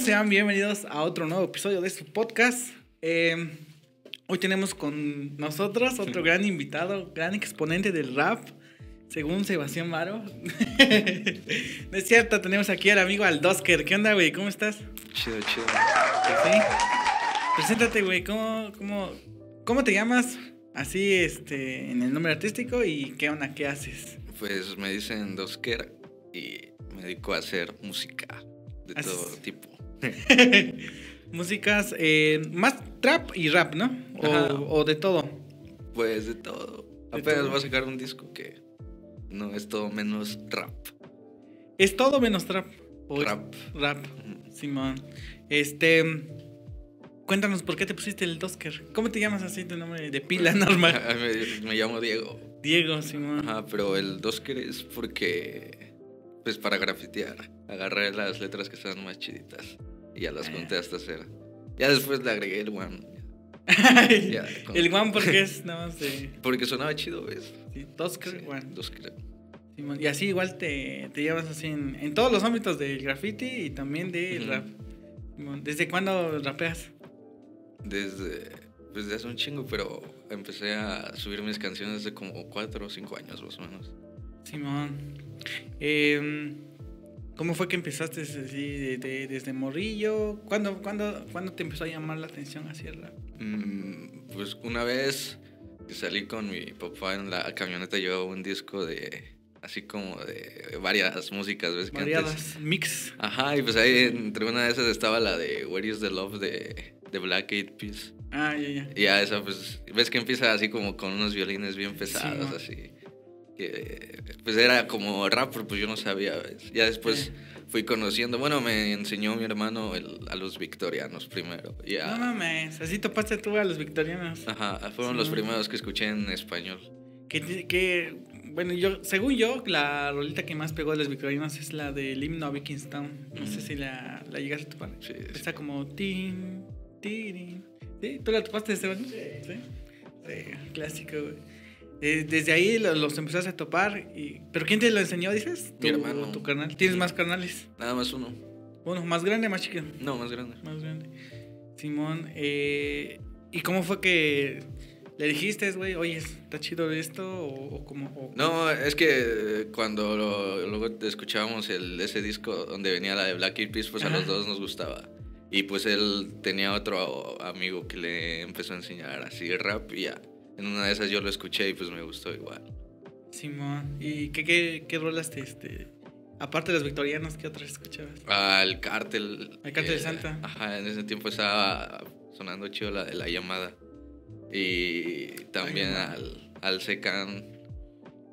sean bienvenidos a otro nuevo episodio de su podcast. Eh, hoy tenemos con nosotros otro gran invitado, gran exponente del rap, según Sebastián Maro. no es cierto, tenemos aquí al amigo Aldosker. ¿Qué onda, güey? ¿Cómo estás? Chido, chido. ¿Sí? Preséntate, güey. ¿Cómo, cómo, ¿Cómo te llamas? Así, este, en el nombre artístico y qué onda, qué haces. Pues me dicen Dosker y me dedico a hacer música de todo tipo. Músicas, eh, más trap y rap, ¿no? O, o de todo. Pues de todo. De Apenas todo. voy a sacar un disco que no es todo menos rap. Es todo menos trap. O es Rap. Rap. Simón. Este. Cuéntanos por qué te pusiste el Dosker. ¿Cómo te llamas así tu nombre de pila normal? me, me llamo Diego. Diego, Simón. Ajá, pero el Dosker es porque, pues para grafitear. Agarré las letras que estaban más chiditas y ya las Ah. conté hasta cero. Ya después le agregué el one. Ya, con- el One porque es nada más de. Porque sonaba chido, ¿ves? sí, Dosker, Sí, One. Dosker. Simón. Y así igual te, te llevas así en, en todos los ámbitos del graffiti y también del Ujú. rap. Simón. ¿Desde cuándo rapeas? Desde, pues desde hace un chingo, pero empecé a subir mis canciones hace como cuatro o cinco años más o menos. Simón. Em, ¿Cómo fue que empezaste así de- de- desde morrillo? ¿Cuándo, cuándo, ¿Cuándo te empezó a llamar la atención rap? Mm, pues una vez salí con mi papá en la camioneta llevaba un disco de, así como de varias músicas, ¿ves? Que antes- Variadas, mix. Ajá, y pues ahí entre una de esas estaba la de Where is the Love de, de Black Eyed Peas. Ah, ya, ya. Y ya esa, pues, ves que empieza así como con unos violines bien pesados, ¿no? así. Que, pues era como rap, pero pues yo no sabía, ¿ves? Ya después Sí. fui conociendo, bueno, me enseñó mi hermano el- a los victorianos primero. y Ya, No mames, así topaste tú a los victorianos. Ajá, fueron Sí, los ¿no? primeros que escuché en español. Que, que, bueno, yo, según yo, la rolita que más pegó de los victorianos es la del himno a Vikingstown. No sé Ujú. si la, la llegaste a topar. Sí, sí. Está como tin, tirin. ¿Sí? ¿Tú la topaste, Esteban? Sí. Sí, clásico, güey. Eh, Desde ahí lo- los empezaste a topar. Y... ¿Pero quién te lo enseñó, dices? Mi Tu- hermano. Tu carnal. ¿Tienes más carnales? Nada más uno. Bueno, más grande, más chiquito. No, más grande. Más grande. Simón, eh, ¿y cómo fue que le dijiste, güey, oye, está chido esto? ¿O, o cómo? o- No, es que cuando lo- luego escuchábamos el, ese disco donde venía la de Black Eyed Peas, pues a los dos nos gustaba. Y pues él tenía otro amigo que le empezó a enseñar así rap y ya. En una de esas yo lo escuché y pues me gustó igual. Simón, ¿y qué, qué, qué rolas te, este, aparte de los victorianos, qué otras escuchabas? Al cártel. Al Cártel de Santa. Ajá, en ese tiempo estaba sonando chido la la llamada. Y también llamada. al, al Secan.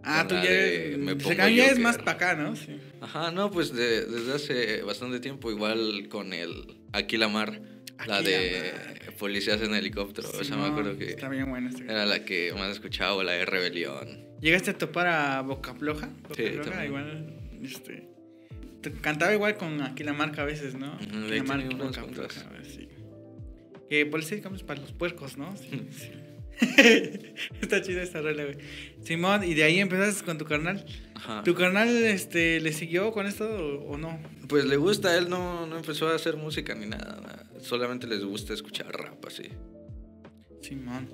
Ah, tú ya eres, Me se Pongo cambia es más para acá, ¿no? Sí. Ajá, no, pues de- desde hace bastante tiempo, igual con el Aquí la Mar, la de. Policías en Helicóptero. esa me Simón, acuerdo que Está bien buena esta era la que más escuchaba, o la de Rebelión. ¿Llegaste a topar a Boca Floja? Boca Sí, Floja, también. igual, este... te- Cantaba igual con Aquí la marca a veces, ¿no? Aquí la marca, Boca. Floja, sí. Que policía, digamos, para los puercos, ¿no? Sí, sí. Está chida esta rola, güey. Simón, y de ahí empezaste con tu carnal. Ajá. ¿Tu carnal este, le siguió con esto o, o no? Pues le gusta, él no, no empezó a hacer música ni nada, nada. Solamente les gusta escuchar rap así. Simón.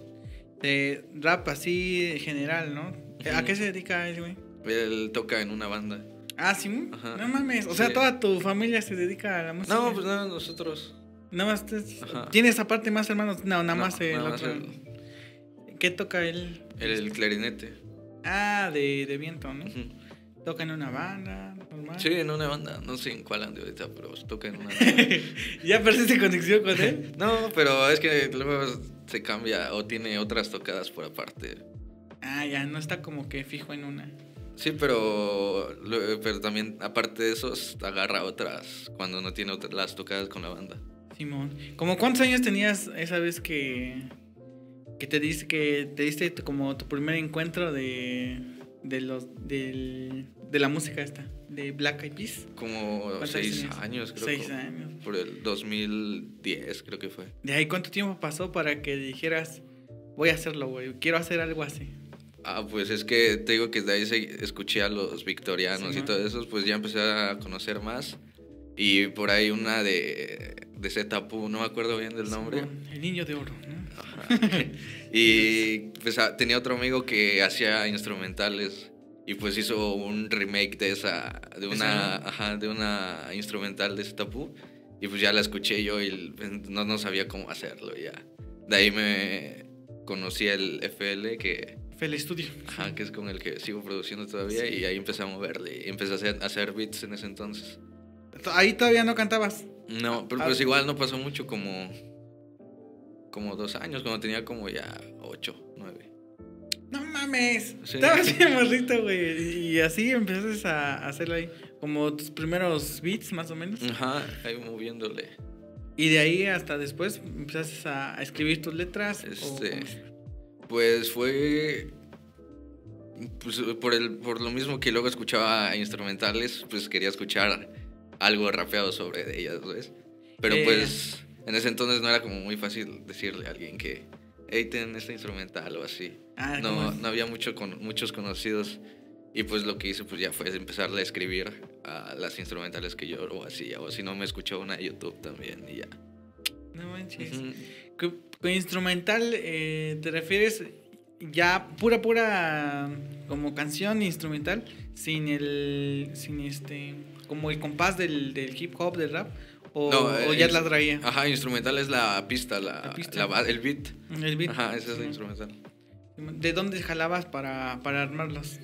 Rap así en general, ¿no? ¿A qué se dedica él, güey? Él toca en una banda. Ah, sí. Ajá. No mames. O sea, Sí. toda tu familia se dedica a la música. No, pues nada, nosotros. Nada más. te-. ¿Tienes aparte más hermanos? No, nada No, más el nada más otro. ¿Qué toca él? El, el clarinete. Ah, de, de viento, ¿no? Toca en una banda, normal. Sí, en una banda. No sé en cuál ande ahorita, pero toca en una banda. ¿Ya perdiste conexión con él? No, pero es que luego se cambia o tiene otras tocadas por aparte. Ah, ya, no está como que fijo en una. Sí, pero, pero también aparte de eso agarra otras cuando no tiene otras, las tocadas con la banda. Simón. ¿Cómo cuántos años tenías esa vez que, que te diste que te diste como tu primer encuentro de, de los del, de la música esta, de Black Eyed Peas? Como ¿Cuántos seis años, creo. Seis años. Por el 2010, creo que fue. ¿De ahí cuánto tiempo pasó para que dijeras, voy a hacerlo, güey, quiero hacer algo así? Ah, pues es que te digo que de ahí escuché a los victorianos Sí, y todo eso, pues ya empecé a conocer más. Y por ahí una de, de Zetapu, no me acuerdo bien del nombre. El niño de oro, ¿no? Ajá. y pues ah, tenía otro amigo que hacía instrumentales y pues hizo un remake de esa, de una, ajá, de una instrumental de Zetapu. Y pues ya la escuché yo y no, no sabía cómo hacerlo ya. De ahí me conocí el FL que, Fue el estudio. ajá, que es con el que sigo produciendo todavía y ahí empecé a moverle y empecé a hacer, a hacer beats en ese entonces. Ahí todavía no cantabas. No, pero Ah. pues igual no pasó mucho como como dos años, cuando tenía como ya ocho, nueve. No mames. Sí. Estabas bien morrito, güey. Y así empezaste a hacerlo ahí. Como tus primeros beats, más o menos. Ajá, ahí moviéndole. Y de ahí hasta después empezaste a, escribir tus letras. Este? Pues fue pues, por el por lo mismo que luego escuchaba instrumentales, pues quería escuchar algo rapeado sobre ellas, ¿ves? Pero Eh. pues en ese entonces no era como muy fácil decirle a alguien que hey, ten este instrumental o así. Ah, no, no había mucho con, muchos conocidos. Y pues lo que hice pues ya fue empezarle a escribir a las instrumentales que yo o hacía. O si no me escuchaba una de YouTube también y ya. No manches. Ujú. Con, con instrumental, eh, ¿te refieres ya pura, pura como canción instrumental? Sin el. Sin este. Como el compás del, del hip hop, del rap. O, No, o ya es- la traía. Ajá, instrumental es la pista, la, La pista. la ba- el beat. El beat. Ajá, ese es el instrumental. ¿De dónde jalabas para, para armarlos?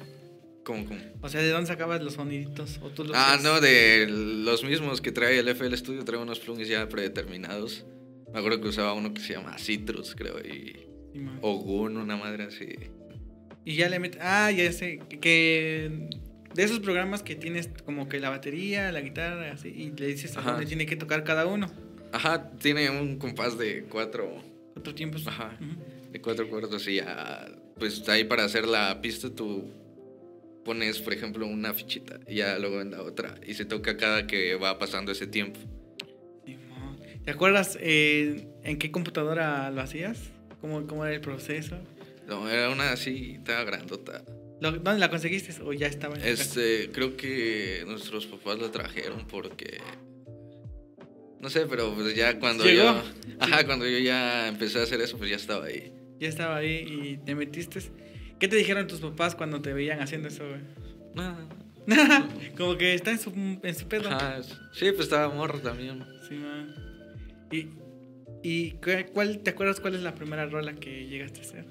¿Cómo, cómo? O sea, ¿de dónde sacabas los soniditos? ¿O tú los Ah, no, de los mismos que trae el FL Studio, trae unos plugins ya predeterminados. Me acuerdo que usaba uno que se llama Citrus, creo, y Sí, man. o Gun, una madre así. Y ya le metes. Ah, ya sé. Que de esos programas que tienes como que la batería, la guitarra, así. Y le dices a dónde tiene que tocar cada uno. Ajá, tiene un compás de cuatro, Otros tiempos. Ajá. De cuatro cuartos y ya, pues ahí para hacer la pista tú pones, por ejemplo, una fichita y ya luego en la otra y se toca cada que va pasando ese tiempo. ¿Te acuerdas eh, en qué computadora lo hacías? ¿Cómo, ¿Cómo era el proceso? No, era una así, estaba grandota. ¿Lo- ¿Dónde la conseguiste o ya estaba en? Este, creo que nuestros papás la trajeron porque. No sé, pero pues ya cuando Llegó. yo. Ajá, cuando yo ya empecé a hacer eso, pues ya estaba ahí. Ya estaba ahí y te metiste. ¿Qué te dijeron tus papás cuando te veían haciendo eso, güey? Nada. como que está en su, en su pedo. Ajá, sí, pues estaba morro también. Sí, man. ¿Y, y cu- cuál, te acuerdas cuál es la primera rola que llegaste a hacer?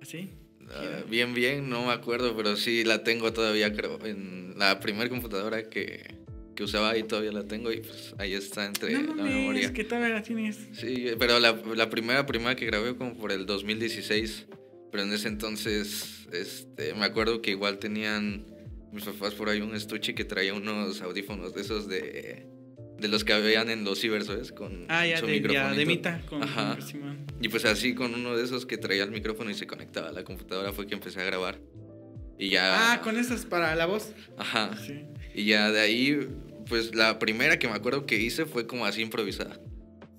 ¿Así? Ah, bien, bien, no me acuerdo, pero sí la tengo todavía, creo. En la primera computadora que, que usaba ahí todavía la tengo y pues ahí está entre no la memoria. que todavía la tienes. Sí, pero la, la primera, primera que grabé como por el 2016, pero en ese entonces, este, me acuerdo que igual tenían mis papás por ahí un estuche que traía unos audífonos de esos de, de los que habían en los cibers, ¿sabes? Con Ah, ya, su de, ya, de Mita. Con, Ajá. con-. Y pues así con uno de esos que traía el micrófono y se conectaba a la computadora fue que empecé a grabar. Y ya... Ah, con esas para la voz. Ajá. Sí. Y ya de ahí, pues la primera que me acuerdo que hice fue como así improvisada.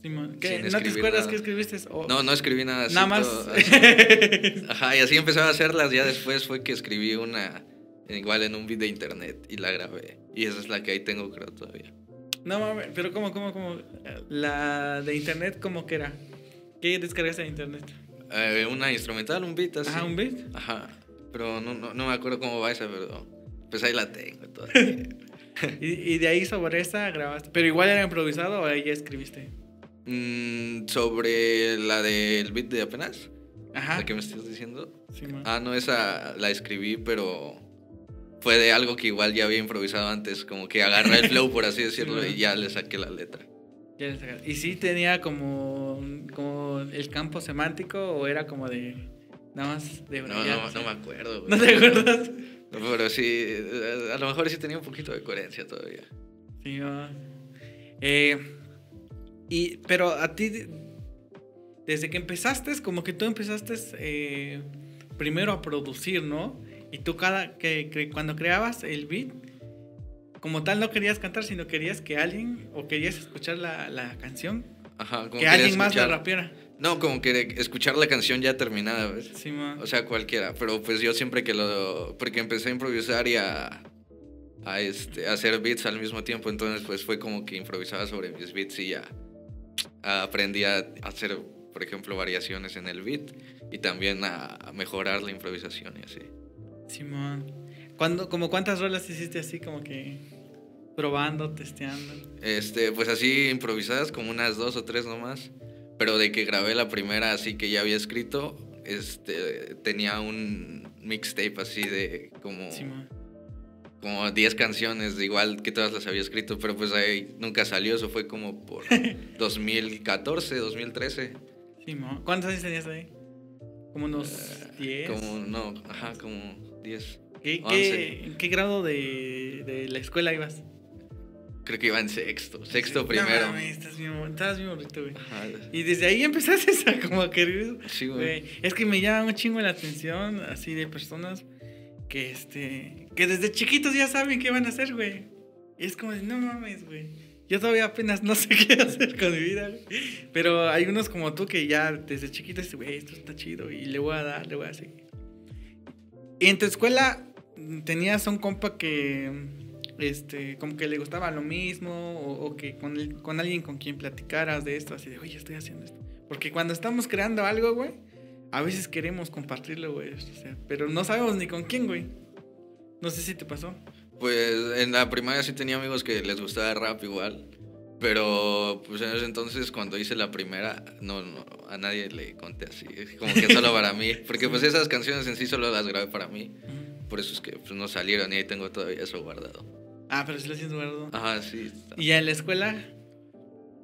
Sí. ¿Qué? ¿No te acuerdas qué escribiste? O- No, no escribí nada así. Nada más. todo. Ajá, y así empezaba a hacerlas. Ya después fue que escribí una, igual en un beat de internet y la grabé. Y esa es la que ahí tengo, creo, todavía. No mames, pero ¿cómo, cómo, cómo? La de internet, ¿cómo que era? ¿Qué descargaste de internet? Eh, una instrumental, un beat así. Ajá, un beat. Ajá. Pero no, no, no me acuerdo cómo va esa, pero pues ahí la tengo todavía. Y, y de ahí sobre esa grabaste. Pero igual era improvisado o ahí ya escribiste. Mm, sobre la del beat de apenas, Ajá. la que me estás diciendo. Sí. Ah, no, esa la escribí, pero fue de algo que igual ya había improvisado antes, como que agarré el flow, por así decirlo, y ya le saqué la letra. ¿Y sí tenía como, como el campo semántico o era como de nada más de No, no, no me acuerdo. güey. ¿No te acuerdas? Pero sí, a lo mejor sí tenía un poquito de coherencia todavía. Sí, man. Eh, y, pero a ti, desde que empezaste, como que tú empezaste eh, primero a producir, ¿no? Y tú cada que, que cuando creabas el beat, como tal no querías cantar, sino querías que alguien, o querías escuchar la, la canción, Ajá, como que alguien más la escuchar- rapiera. No, como que escuchar la canción ya terminada, ¿ves? Sí, man. O sea, cualquiera. Pero pues yo siempre que lo. Porque empecé a improvisar y a. a, este, a hacer beats al mismo tiempo. Entonces, pues fue como que improvisaba sobre mis beats y ya aprendí a hacer, por ejemplo, variaciones en el beat y también a mejorar la improvisación y así. Simón. ¿Cuándo, como cuántas rolas hiciste así como que probando, testeando? Este, pues así improvisadas como unas dos o tres nomás. Pero de que grabé la primera así que ya había escrito, este, tenía un mixtape así de como... como 10 canciones, igual que todas las había escrito, pero pues ahí nunca salió, eso fue como por 2014, 2013. Sí, ¿Cuántos años tenías ahí? Como unos 10. Eh, como, no, ajá, como 10. ¿Qué, ¿En qué grado de, de, la escuela ibas? Creo que iba en sexto, sexto primero. No, estás bien, estás bien bonito, güey. Y desde ahí empezaste a como querer. Sí, güey. Es que me llama un chingo la atención, así de personas que, este, que desde chiquitos ya saben qué van a hacer, güey. Y es como, no mames, güey. Yo todavía apenas no sé qué hacer con mi vida, güey. Pero hay unos como tú que ya desde chiquitos, güey, esto está chido y le voy a dar, le voy a seguir. Y en tu escuela tenías un compa que, este, como que le gustaba lo mismo o, que con, con alguien con quien platicaras de esto, así de, oye, estoy haciendo esto. Porque cuando estamos creando algo, güey, a veces queremos compartirlo, güey. pero no sabemos ni con quién, güey. No sé si te pasó. Pues en la primaria sí tenía amigos que les gustaba rap igual. Pero pues en ese entonces cuando hice la primera, no, no a nadie le conté así, como que solo para mí, porque pues esas canciones en sí solo las grabé para mí. Por eso es que pues, no salieron y ahí tengo todavía eso guardado. Ah, pero sí lo tienes guardado. Ajá, sí. ¿Y en la escuela?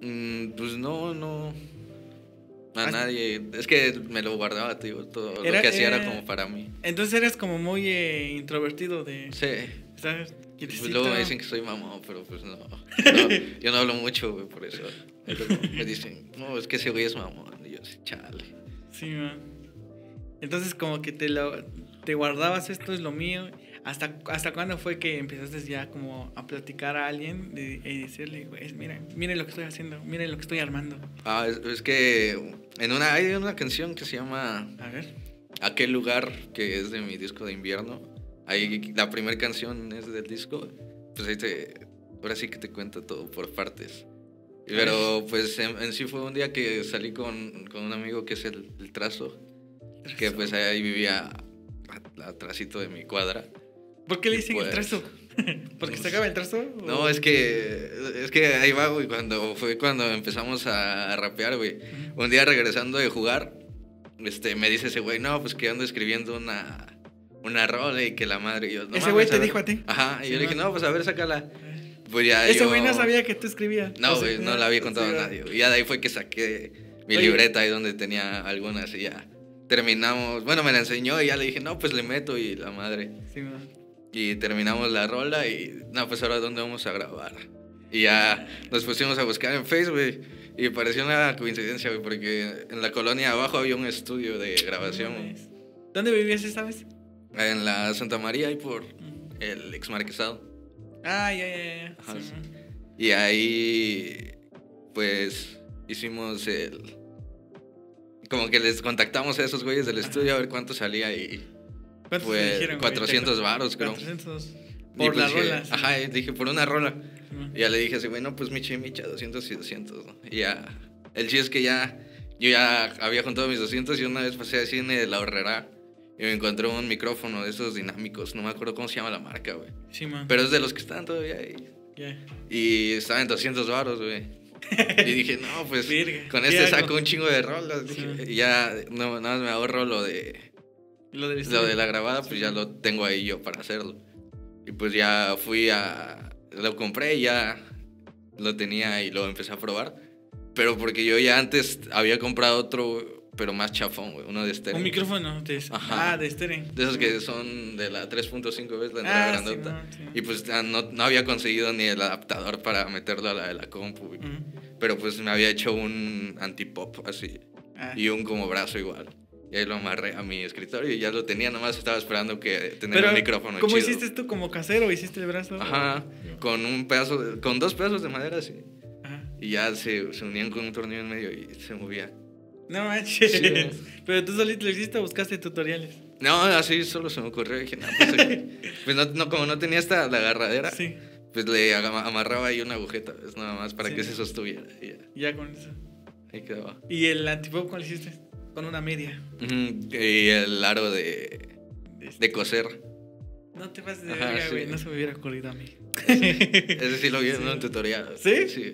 Mm, pues no, no. A nadie. Es que me lo guardaba, tío. Todo lo que hacía era como para mí. Entonces eres como muy eh, introvertido de. Sí. ¿Sabes? Pues luego me dicen que soy mamá, pero pues no. yo no hablo mucho, güey, por eso. Me dicen, no, es que ese güey es mamón. Y yo, sí, chale. Sí, man. Entonces, como que te lo te guardabas esto es lo mío. ¿Hasta, ¿Hasta cuándo fue que empezaste ya como a platicar a alguien y decirle, miren, miren lo que estoy haciendo, miren lo que estoy armando? Ah, es, que en una, hay una canción que se llama... A ver. Aquel lugar, que es de mi disco de invierno. Ahí la primera canción es del disco. Pues ahí te... Ahora sí que te cuento todo por partes. Pero pues en, sí fue un día que salí con, con un amigo que es el, el trazo, que pues ahí vivía atrásito de mi cuadra. ¿Por qué le dicen el trazo? ¿Porque se acaba el trazo? No, es que, es que ahí va, güey, cuando fue cuando empezamos a, rapear, güey. Un día regresando de jugar, este, me dice ese güey, no, pues que ando escribiendo una, una rola y que la madre y yo... ¿Ese güey te dijo a ti? Ajá, y yo le dije, no, pues a ver, sácala. Pues ya Ese güey no sabía que tú escribías. No, güey, no, no, la había contado a nadie. Y ya de ahí fue que saqué mi libreta ahí donde tenía algunas y ya terminamos, bueno, me la enseñó y ya le dije, no, pues le meto y la madre. Sí, Y terminamos la rola y, no, pues ahora dónde vamos a grabar. Y ya nos pusimos a buscar en Facebook y pareció una coincidencia, güey, porque en la colonia abajo había un estudio de grabación. ¿Dónde vivías esta vez? En la Santa María y por el ex marquesado. Ah, ya, ya, ya. Y ahí, pues, hicimos el como que les contactamos a esos güeyes del estudio a ver cuánto salía y. ¿Cuánto fue dijeron, 400 varos, creo. 400 por pues la rola. Ajá, dije, por una rola. Y ya le dije así, güey, no, pues micha y micha, 200 y 200, ¿no? Y ya. El chiste es que ya. Yo ya había juntado mis 200 y una vez pasé así en la horrera y me encontré un micrófono de esos dinámicos. No me acuerdo cómo se llama la marca, güey. Sí, man. Pero es de los que están todavía ahí. Yeah. Y estaba en 200 varos, güey. Y dije, no, pues con este saco un chingo de rolas. y ya no, nada más me ahorro lo de. Lo de, lo de la grabada, pues ya lo tengo ahí yo para hacerlo. Y pues ya fui a. Lo compré y ya lo tenía y lo empecé a probar. Pero porque yo ya antes había comprado otro pero más chafón, güey. Uno de estéreo. Un micrófono de, Ah, de estéreo. De esos que son de la 3.5 veces la entrada ah, grandota. Y pues no, no, había conseguido ni el adaptador para meterlo a la de la compu, Pero pues me había hecho un antipop así. Ah. Y un como brazo igual. Y ahí lo amarré a mi escritorio y ya lo tenía, nomás estaba esperando que tener un micrófono ¿Cómo hiciste tú como casero? ¿Hiciste el brazo? Ajá, con un pedazo, con dos pedazos de madera así. Ajá. Y ya se, se unían con un tornillo en medio y se movía. No manches. Pero tú solito lo hiciste o buscaste tutoriales. No, así solo se me ocurrió. Dije, no, pues, pues no, no, como no tenía esta la agarradera, Sí, pues le amarraba ahí una agujeta, ¿ves? nada más para Sí. que se sostuviera. Y ya, ya con eso. ahí quedaba. ¿Y el antipop cuál hiciste? Con una media. Y el aro de, de coser. No te pases de verga, sí. güey. No se me hubiera ocurrido a mí. Ese sí lo vi en un tutorial. ¿Sí? Sí.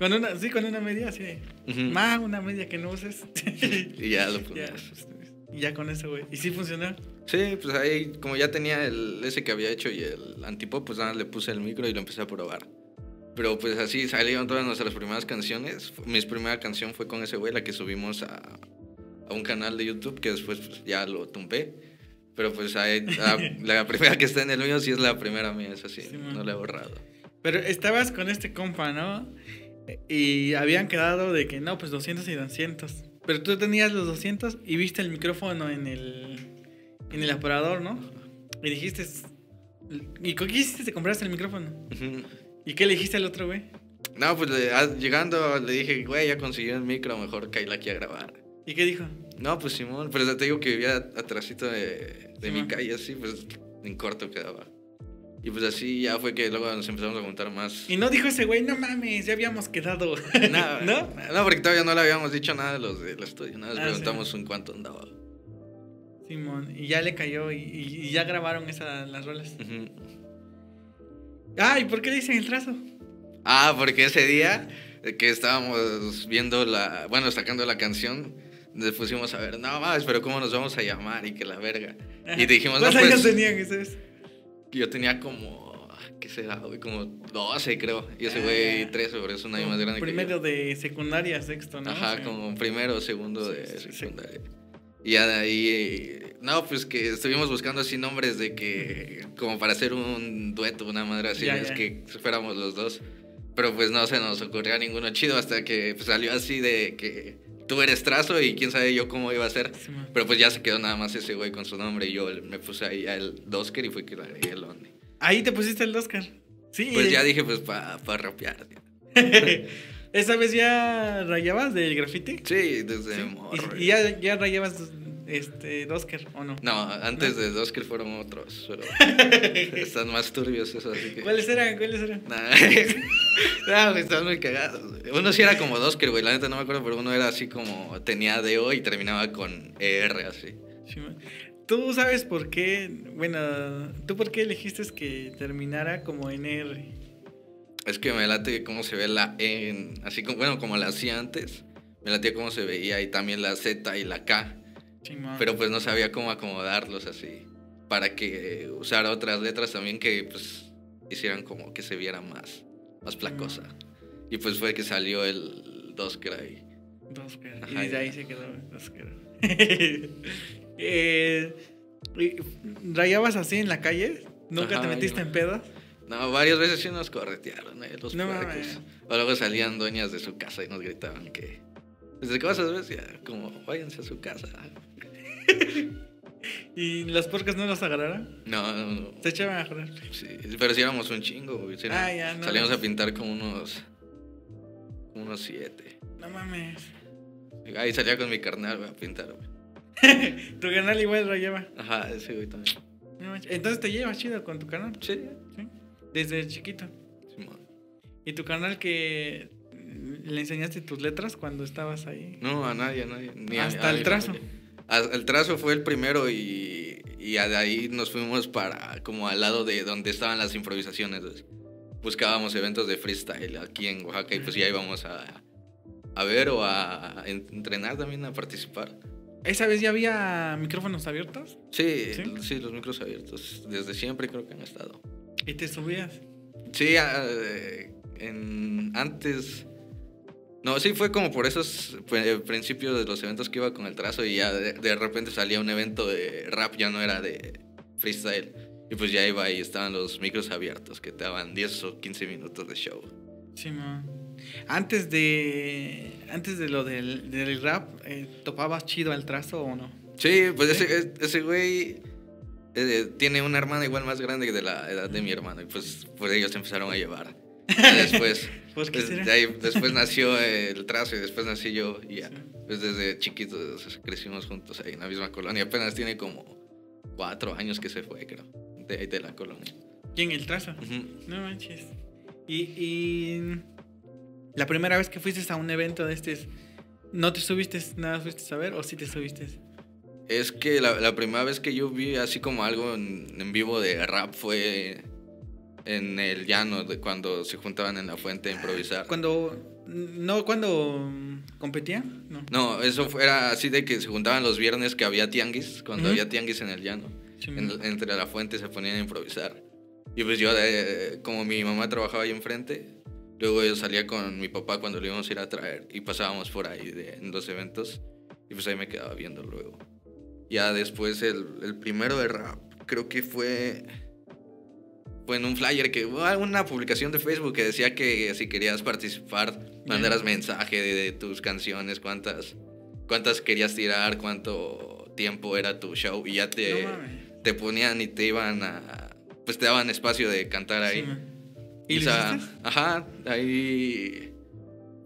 Con una, sí, con una media, sí. Ujú. Más una media que no uses. Y ya lo ya, pusimos. pues, y ya con eso, güey. ¿Y sí funcionó? Sí, pues ahí, como ya tenía el ese que había hecho y el antipop, pues nada, le puse el micro y lo empecé a probar. Pero pues así salieron todas nuestras primeras canciones. Mi primera canción fue con ese güey, la que subimos a, a un canal de YouTube que después pues, ya lo tumbé. Pero pues ahí, la, la primera que está en el mío sí es la primera mía, es así, Sí, no la he borrado. Pero estabas con este compa, ¿no? Y habían quedado de que no, pues 200 y 200. Pero tú tenías los 200 y viste el micrófono en el, en el aparador, ¿no? Y dijiste. ¿Y con qué hiciste? Te compraste el micrófono. ¿Y qué le dijiste al otro, güey? No, pues le- ah, llegando le dije, güey, ya consiguió el micro, mejor caíla aquí a grabar. ¿Y qué dijo? No, pues Simón, pero te digo que vivía atrásito de, de mi calle, así, pues en corto quedaba. Y pues así ya fue que luego nos empezamos a juntar más. Y no dijo ese güey, no mames, ya habíamos quedado. Nada, ¿No? ¿No? porque todavía no le habíamos dicho nada de los del estudio, nada, les Ah, preguntamos en cuánto andaba. Simón, y ya le cayó y, y- y ya grabaron esa, las rolas. Ujú. Ah, ¿y por qué le dicen el trazo? Ah, porque ese día que estábamos viendo la, bueno, sacando la canción, nos pusimos a ver, no más, pero cómo nos vamos a llamar y que la verga. Y dijimos, no, ¿Cuántos años pues, tenían vez? Yo tenía como, ¿qué será, güey? Como 12, creo. Y ese güey 13, pero es un año más grande que yo. Primero de secundaria, sexto, ¿no? Ajá, Sí. como primero segundo Sí, de sí, secundaria. Y ya de ahí, no, pues que estuvimos buscando así nombres de que, como para hacer un dueto, una madre así, Ya, es ya. que fuéramos los dos. Pero pues no se nos ocurría ninguno chido hasta que pues, salió así de que tú eres trazo y quién sabe yo cómo iba a ser. Pero pues ya se quedó nada más ese güey con su nombre y yo me puse ahí al Dosker y fue que agregué el Only. Ahí te pusiste el Oscar. Sí. Pues ya dije, pues para pa rapear. ¿Esa vez ya rayabas del graffiti? Sí, desde Sí. morro. ¿Y, y ya, ya rayabas este, Oscar o no? No, antes de Dosker fueron otros, pero están más turbios esos, así que... ¿Cuáles eran? ¿Cuáles eran? Nah. no, están muy cagados. Uno sí era como Dosker, güey, la neta no me acuerdo, pero uno era así como tenía DO y terminaba con ER, así. ¿Tú sabes por qué? Bueno, ¿tú por qué elegiste que terminara como NR? Es que me late cómo se ve la E, en- así como, bueno, como la hacía antes. Me latía cómo se veía y también la Z y la K. Pero pues no sabía cómo acomodarlos así. Para que usara otras letras también que pues hicieran como que se viera más, más placosa. Y pues fue que salió el ahí. Oscar. Y Ajá, ya. ahí se quedó Oscar. eh, ¿Rayabas así en la calle? ¿Nunca Ajá, te metiste yo- en pedo? No, varias veces sí nos corretearon, eh, los No. O luego salían dueñas de su casa y nos gritaban que... ¿Desde vas a ver? Ya, como, váyanse a su casa. ¿Y las porcas no las agarraron? No, no, no. Se echaban a joder. Sí, pero si éramos un chingo, güey. sí Ah, ya, no, Salíamos no. a pintar como unos... como unos siete. No mames. Ahí salía con mi carnal, güey, a pintar, güey. Tu canal igual rayaba. Ajá, ese güey también. No. Entonces te llevas chido con tu canal. Sí, ¿sí? Desde chiquito. Simón. ¿Y tu canal que le enseñaste tus letras cuando estabas ahí? No, a nadie, a nadie. Ni a- Hasta a el trazo. Hasta el trazo fue el primero y, y de ahí nos fuimos para como al lado de donde estaban las improvisaciones. pues. Buscábamos eventos de freestyle aquí en Oaxaca y pues ya íbamos a, a ver o a, en- entrenar también, a participar. ¿Esa vez ya había micrófonos abiertos? Sí, ¿Sí? ¿Sí? los micros abiertos. Desde siempre creo que han estado. ¿Y te subías? Sí, a- eh, en, antes... No, sí fue como por esos eh, principios de los eventos que iba con el trazo y ya de, de repente salía un evento de rap, ya no era de freestyle. Y pues ya iba y estaban los micros abiertos que te daban 10 o 15 minutos de show. Sí, man. Antes de. Antes de lo del, del rap, eh, ¿topabas chido al trazo o no? Sí, pues ¿Sí? ese, ese güey eh, tiene una hermana igual más grande que de la edad de mi hermano y pues por ellos se empezaron a llevar. Después, ¿Por qué pues, será? de ahí- después nació el trazo y después nací yo y ya. Sí. Pues desde chiquitos crecimos juntos ahí en la misma colonia. Apenas tiene como cuatro años que se fue, creo, de, de la colonia. ¿Quién? ¿El trazo? No manches. Y, y la primera vez que fuiste a un evento de este, ¿no te subiste nada fuiste a ver o sí te subiste? Es que la, la primera vez que yo vi así como algo en, en vivo de rap fue en el llano, de cuando se juntaban en la fuente a improvisar. Cuando no cuando mm, competía, no. No, eso fue- era así de que se juntaban los viernes que había tianguis, cuando había tianguis en el llano. Sí, En- entre la fuente se ponían a improvisar. Y pues yo, eh, como mi mamá trabajaba ahí enfrente, luego yo salía con mi papá cuando le íbamos a ir a traer y pasábamos por ahí de, en los eventos y pues ahí me quedaba viendo luego. Ya después el, el primero de rap, creo que fue en un flyer, que una publicación de Facebook que decía que si querías participar, mandaras mensaje de, de tus canciones, cuántas, cuántas querías tirar, cuánto tiempo era tu show y ya te No te ponían y te iban a. Pues te daban espacio de cantar ahí. Sí. ¿Y O sea? Ajá, ahí.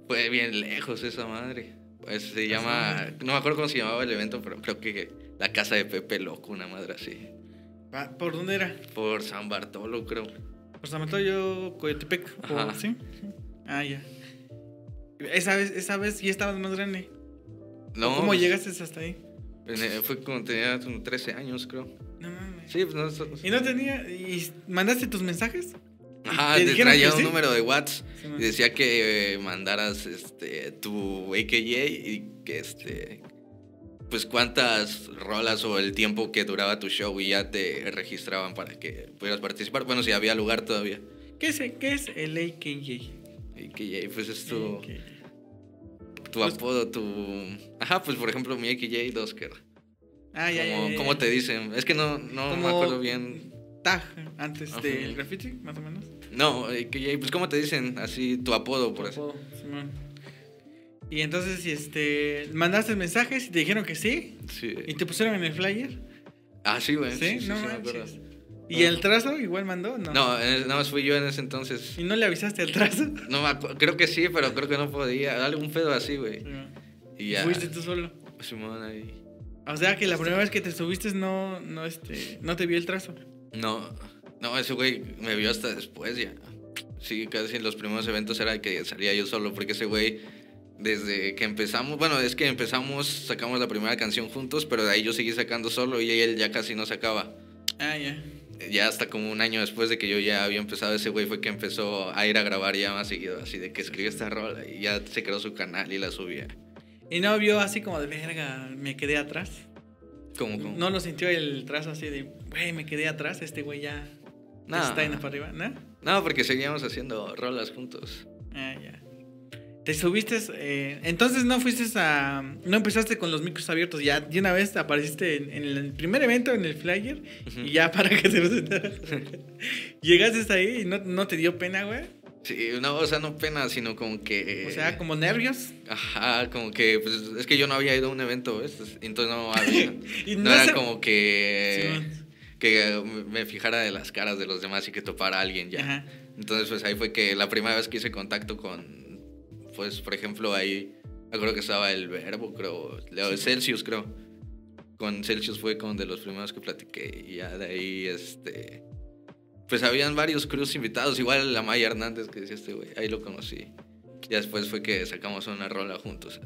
Fue bien lejos esa madre. Pues se llama. No me acuerdo cómo se llamaba el evento, pero creo que la casa de Pepe Loco, una madre así. Pa- ¿Por dónde era? Por San Bartolo, creo. Por San Mateo, Coyotepec. o- Ajá. ¿Sí? Ah, ya. Esa vez, esa vez ya estabas más grande. No. ¿Cómo pues, llegaste hasta ahí? eh, Fue cuando tenía como 13 años, creo. No mames. Sí, pues no. ¿Y no tenía. ¿Y mandaste tus mensajes? Ajá, ¿Te te traía un sí? número de WhatsApp Sí, y decía que eh, mandaras este tu AKJ y que este pues cuántas rolas o el tiempo que duraba tu show y ya te registraban para que pudieras participar. Bueno, si había lugar todavía. ¿Qué es, qué es el AKJ? AKJ, pues es tu, AKJ. tu Pues- apodo, tu... Ajá, pues por ejemplo mi AKJ Dosker. Ah, ya, ya, ¿Cómo, ya, cómo te dicen? Es que no, no me acuerdo bien. Tag antes Ajá. del graffiti, más o menos. No, AKJ, pues cómo te dicen así tu apodo, por eso. Apodo, Simón. Y entonces, este, mandaste mensajes y te dijeron que sí. Sí. Y te pusieron en el flyer. Ah, sí, güey. Sí, Sí, sí, no sí, manches. ¿Y el trazo igual mandó? No. No, eh, nada más fui yo en ese entonces. ¿Y no le avisaste al trazo? No creo que sí, pero creo que no podía. Dale un pedo así, güey. Y ya. Fuiste tú solo. Simón ahí. O sea que la primera vez que te subiste no, no, este, no te vio el trazo. No, no, ese güey me vio hasta después ya. Sí, casi en los primeros eventos era que salía yo solo, porque ese güey, desde que empezamos, bueno, es que empezamos, sacamos la primera canción juntos, pero de ahí yo seguí sacando solo y él ya casi no sacaba. Ah, ya. Ya hasta como un año después de que yo ya había empezado, ese güey fue que empezó a ir a grabar ya más seguido, así de que escribió esta rola y ya se creó su canal y la subía. ¿Y no vio así como de verga, me quedé atrás? Como, como... ¿No lo sintió el trazo así de, güey, me quedé atrás, este güey ya No. está yendo para arriba? ¿No? No, porque seguíamos haciendo rolas juntos. Ah, ya. Te subiste, eh, entonces no fuiste a, no empezaste con los micros abiertos, ya de una vez apareciste en, en el primer evento, en el flyer, y ya para que te presentaras. Llegaste ahí y no, no te dio pena, güey. Sí, no, o sea, no pena, sino como que... O sea, como nervios. Ajá, como que, pues, es que yo no había ido a un evento, ¿ves? Entonces no había... Y no no era como que... Simón. que me fijara de las caras de los demás y que topara a alguien ya. Ajá. Entonces, pues ahí fue que la primera vez que hice contacto con, pues, por ejemplo, ahí, me acuerdo que estaba el Verbo, creo, o Celsius, creo. Con Celsius fue con de los primeros que platiqué y ya de ahí, este, pues habían varios crews invitados, igual la Maya Hernández que decía este güey, ahí lo conocí. Ya después fue que sacamos una rola juntos.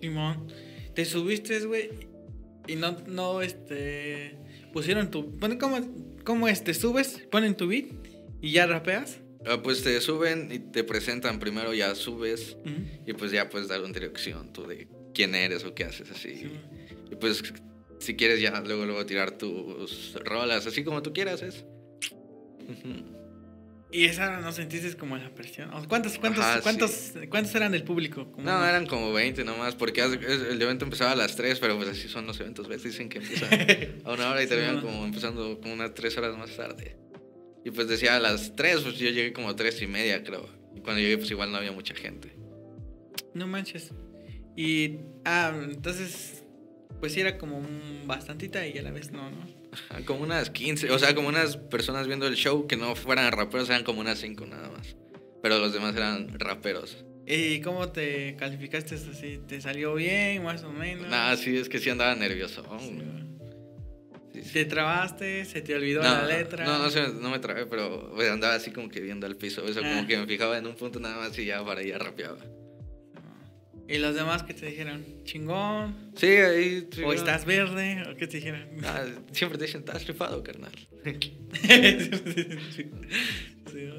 Simón. Te subiste, güey, y no, no, este, pusieron tu, bueno, ¿cómo, cómo es? ¿Te subes, ponen tu beat y ya rapeas? Ah, pues te suben y te presentan primero, ya subes Ujú. y pues ya puedes dar una dirección tú de quién eres o qué haces así. Y pues si quieres ya luego luego tirar tus rolas así como tú quieras es. Y esa no sentiste como la presión. ¿Cuántos, cuántos, Ajá, cuántos, cuántos eran del público? Como- No, eran como 20 nomás, porque el evento empezaba a las 3, pero pues así son los eventos, ¿ves? Dicen que empiezan a una hora y Sí, terminan ¿no? como empezando como unas 3 horas más tarde. Y pues decía a las 3, pues yo llegué como 3 y media, creo. Y cuando llegué, pues igual no había mucha gente. No manches. Y, ah, entonces, pues era como un bastantita y a la vez no, ¿no? Como unas 15, o sea, como unas personas viendo el show que no fueran raperos, eran como unas 5 nada más. Pero los demás eran raperos. ¿Y cómo te calificaste así? ¿Te salió bien, más o menos? Nada, sí, es que sí andaba nervioso. Sí. Sí, sí. ¿Te trabaste? ¿Se te olvidó No, la letra? no, no, se- no me trabé, pero pues, andaba así como que viendo al piso. Eso, Ah. como que me fijaba en un punto nada más y ya para allá rapeaba. ¿Y los demás que te dijeron? ¿Chingón? Sí, ahí. sí, ¿O no. estás verde? ¿O qué te dijeron? Ah, siempre te dicen, estás rifado, carnal. Sí, ¿no?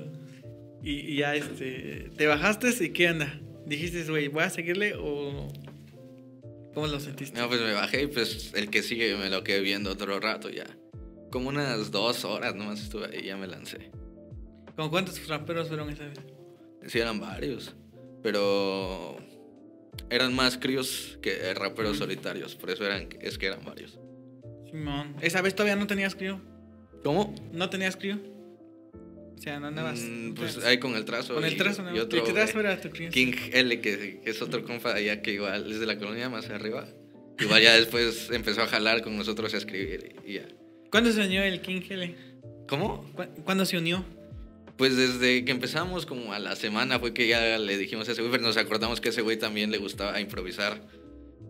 y, y ya este, te bajaste y qué onda? Dijiste, güey, voy a seguirle o cómo lo sentiste? No, pues me bajé y pues el que sigue me lo quedé viendo otro rato ya. Como unas dos horas nomás estuve ahí y ya me lancé. ¿Con cuántos raperos fueron esa vez? Sí, eran varios. Pero eran más críos que raperos Mm. solitarios. Por eso eran, es que eran varios. Simón, esa vez todavía no tenías crío. ¿Cómo? ¿No tenías crío? O sea, no. Mm, pues ahí con el trazo. con el y- trazo, ¿no? Y otro, el trazo era tu. King L, que, que es otro compa allá que igual es de la colonia más arriba. Igual ya después empezó a jalar con nosotros a escribir y ya. ¿Cuándo se unió el King L? ¿Cómo? ¿Cu- ¿Cuándo se unió? Pues desde que empezamos como a la semana fue que ya le dijimos a ese güey, pero nos acordamos que a ese güey también le gustaba improvisar.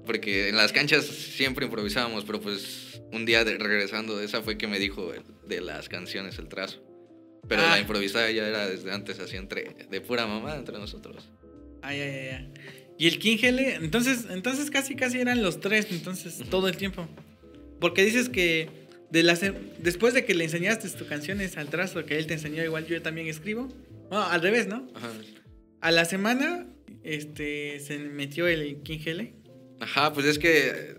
Porque en las canchas siempre improvisábamos, pero pues un día de- regresando de esa fue que me dijo el- de las canciones el trazo. Pero Ah. la improvisada ya era desde antes así entre de pura mamá entre nosotros. Ay, ay, ay. Y el King L, entonces, entonces casi, casi eran los tres, entonces, todo el tiempo. Porque dices que de la se- después de que le enseñaste tus canciones al trazo, que él te enseñó, igual yo también escribo. No, al revés, ¿no? Ajá. A la semana, este, se metió el King L. Ajá, pues es que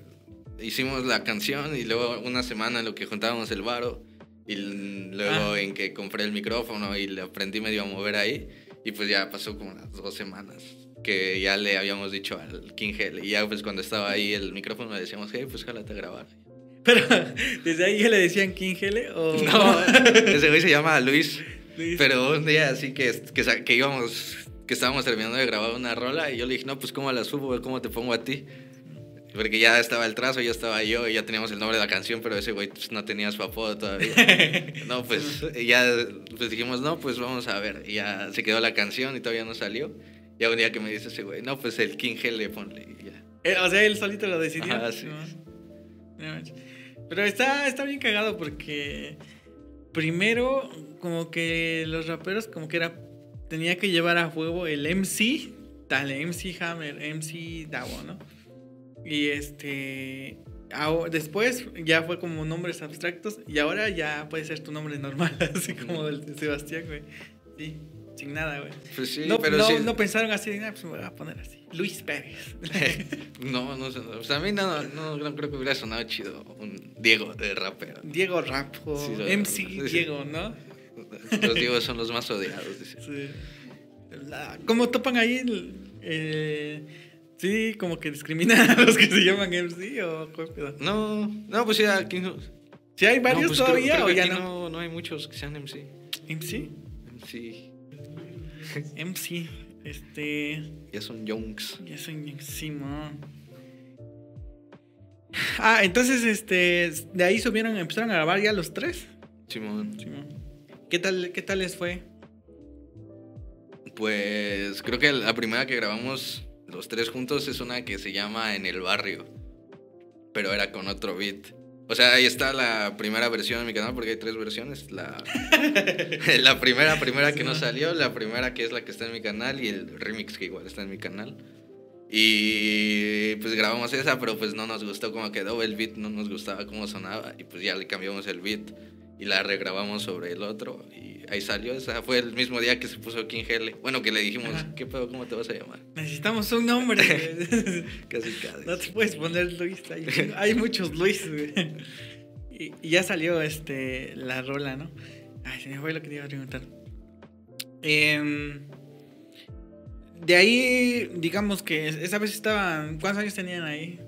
hicimos la canción y luego una semana en lo que juntábamos el varo y l- luego Ah. en que compré el micrófono y le aprendí medio a mover ahí y pues ya pasó como unas dos semanas que ya le habíamos dicho al King Hell y ya pues cuando estaba ahí el micrófono le decíamos, hey, pues jálate a grabar. Pero, ¿desde ahí ya le decían King L o...? No, ese güey se llama Luis, Luis. pero un día así que, que, que íbamos, que estábamos terminando de grabar una rola y yo le dije, no, pues cómo la subo, cómo te pongo a ti. Porque ya estaba el trazo, ya estaba yo, y ya teníamos el nombre de la canción, pero ese güey pues, no tenía su apodo todavía. No, pues ya pues dijimos, no, pues vamos a ver. Y ya se quedó la canción y todavía no salió. Ya un día que me dice ese güey, no, pues el King L, ponle. Y ya. Eh, o sea, él solito lo decidió. Ajá, sí. No, no manches. Pero está, está bien cagado porque primero como que los raperos como que era tenía que llevar a juego el MC, dale, MC Hammer, MC Dawo, ¿no? Y este después ya fue como nombres abstractos y ahora ya puede ser tu nombre normal, así como el de Sebastián, güey. Sí, sin nada, güey. Pues sí, no, pero no, sí. no pensaron así, "Ah, pues me voy a poner así. Luis Pérez. no, no sea, a mí no, no, no creo que hubiera sonado chido un Diego de rapero. Diego Rap o Sí, MC. Diego, ¿no? Los Diegos son los más odiados, dice. Sí. La- ¿Cómo topan ahí? el- eh, sí, como que discriminan a los que se llaman MC o? No, no, pues ya aquí no. ¿Sí hay varios no, pues todavía creo o ya no? no? No hay muchos que sean MC. MC, MC. MC, este, Ya son Youngs. ya soy Simón. Ah, entonces, este, de ahí subieron, empezaron a grabar ya los tres. Simón. Simón. ¿Qué tal, qué tal les fue? Pues creo que la primera que grabamos los tres juntos es una que se llama En el barrio. Pero era con otro beat. O sea, ahí está la primera versión en mi canal porque hay tres versiones. La, la primera, primera que no salió, la primera que es la que está en mi canal y el remix que igual está en mi canal. Y pues grabamos esa, pero pues no nos gustó cómo quedó el beat, no nos gustaba cómo sonaba y pues ya le cambiamos el beat y la regrabamos sobre el otro y ahí salió. Esa fue el mismo día que se puso King L. Bueno, que le dijimos, Ajá. ¿qué pedo? ¿Cómo te vas a llamar? Necesitamos un nombre. Casi casi. No te puedes poner Luis, hay, hay muchos Luis, y ya salió este la rola, ¿no? Ay, se me fue lo que te iba a preguntar. Em, de ahí, digamos que esa vez estaban. ¿Cuántos años tenían ahí?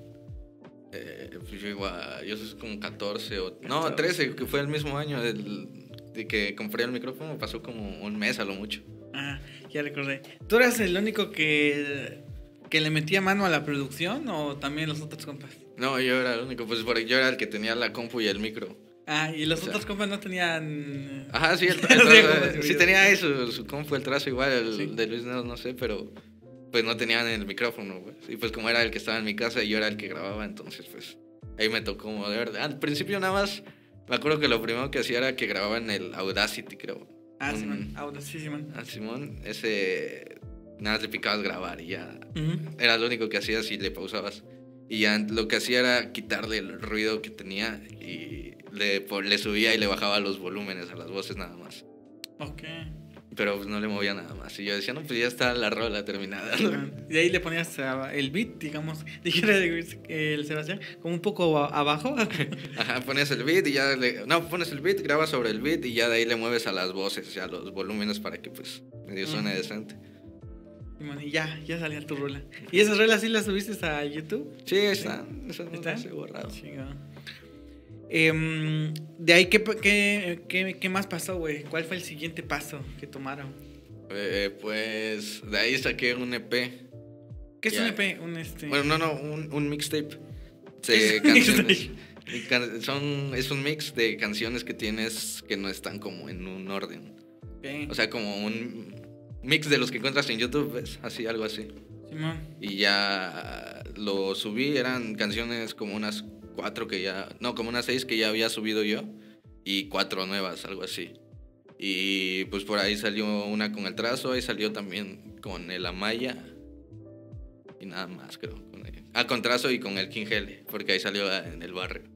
Eh, pues yo igual, yo soy como 14 o... No, 14. 13, que fue el mismo año del, de que compré el micrófono, pasó como un mes a lo mucho. Ah, ya recordé. ¿Tú eras el único que, que le metía mano a la producción o también los otros compas? No, yo era el único, pues porque yo era el que tenía la compu y el micro. Ah, y los O sea- otros compas no tenían. Ajá, sí, el, trazo, eh, sí tenía ahí su, su compu, el trazo igual, el Sí. de Luis no, no sé, pero pues no tenían el micrófono, pues. Y pues como era el que estaba en mi casa y yo era el que grababa, entonces pues ahí me tocó mover. Al principio nada más, me acuerdo que lo primero que hacía era que grababa en el Audacity, creo. Ah, Un- Simón. Audacity, Simón. Ah, Simón, ese nada más le picabas grabar y ya Ujú. era lo único que hacías y le pausabas. Y ya lo que hacía era quitarle el ruido que tenía y le, le subía y le bajaba los volúmenes a las voces nada más. Ok. Pero pues no le movía nada más. Y yo decía, no, pues ya está la rola terminada. ¿no? Y ahí le ponías el beat, digamos, dijera el Sebastián, como un poco abajo. Ajá, pones el beat y ya le... No, pones el beat, grabas sobre el beat y ya de ahí le mueves a las voces a los volúmenes para que pues medio suene decente. Y ya, ya salía tu rola. ¿Y esas rolas sí las subiste a YouTube? Sí, está. Eso no ¿Está? se borrado. Chingado. Em, de ahí, ¿qué, qué, qué, qué más pasó, güey? ¿Cuál fue el siguiente paso que tomaron? Eh, pues de ahí saqué un EP. ¿Qué es Ya. un EP? Un este... Bueno, no, no, un, un mixtape. ¿Qué De es un canciones. can- son, es un mix de canciones que tienes que no están como en un orden. O sea, como un mix de los que encuentras en YouTube, ¿ves? Así, algo así. Y ya lo subí, eran canciones como unas cuatro que ya, no, como unas seis que ya había subido yo y cuatro nuevas, algo así. Y pues por ahí salió una con el trazo, ahí salió también con el Amaya y nada más, creo. con el- ah, con trazo y con el King L, porque ahí salió en el barrio.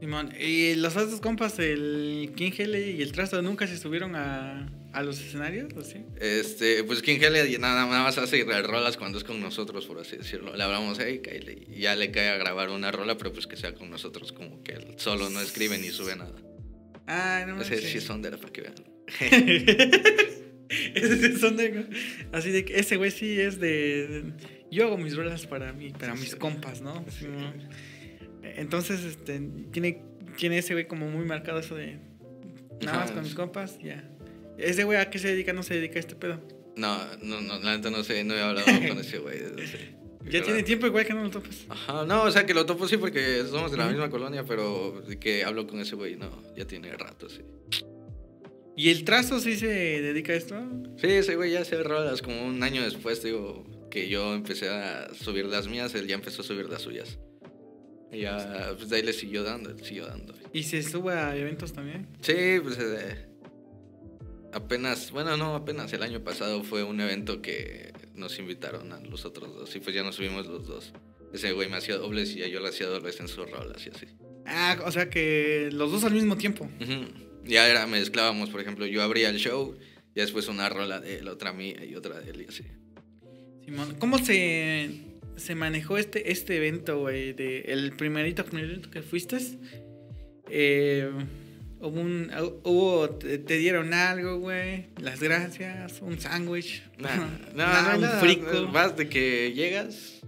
Simón. ¿Y los otros compas, el King L y el Trazo, nunca se subieron a, a los escenarios? ¿O sí? Este, pues King L nada, nada más hace rolas cuando es con nosotros, por así decirlo. Le hablamos, hey, Kyle, y ya le cae a grabar una rola, pero pues que sea con nosotros, como que él solo no escribe ni sube nada. Ah, no Ese manches. sí es under para que vean. Ese son de- así de que ese güey sí es de, de- yo hago mis rolas para mí, para Sí, mis sí. compas, ¿no? Sí. Entonces, este, tiene, tiene ese güey como muy marcado eso de nada más con mis compas, ya. Ese güey a qué se dedica, no se dedica a este pedo. No, no, no, la neta no sé, no he hablado con ese güey Ya tiene tiempo igual que no lo topas. Ajá, no, o sea que lo topo sí porque somos de la misma colonia, pero que hablo con ese güey, no, ya tiene rato, sí. ¿Y el trazo sí se dedica a esto? Sí, ese güey ya hace rolas como un año después, digo, que yo empecé a subir las mías, él ya empezó a subir las suyas. Y ya, pues de ahí le siguió dando, él siguió dando. ¿Y se sube a eventos también? Sí, pues eh, apenas, bueno, no, apenas el año pasado fue un evento que nos invitaron a los otros dos y pues ya nos subimos los dos. Ese güey me hacía dobles y ya yo le hacía dobles en sus rolas y así. Ah, o sea que los dos al mismo tiempo. Ujú. Ya era, mezclábamos, por ejemplo, yo abría el show y después una rola de él, otra mía y otra de él y así. Simón, ¿cómo se, se manejó este, este evento, güey? De el primerito, primerito que fuiste. Eh, hubo un, hubo, te, te dieron algo, güey. Las gracias, un sándwich. Nah, no, Nah, no un frico. Vas de que llegas,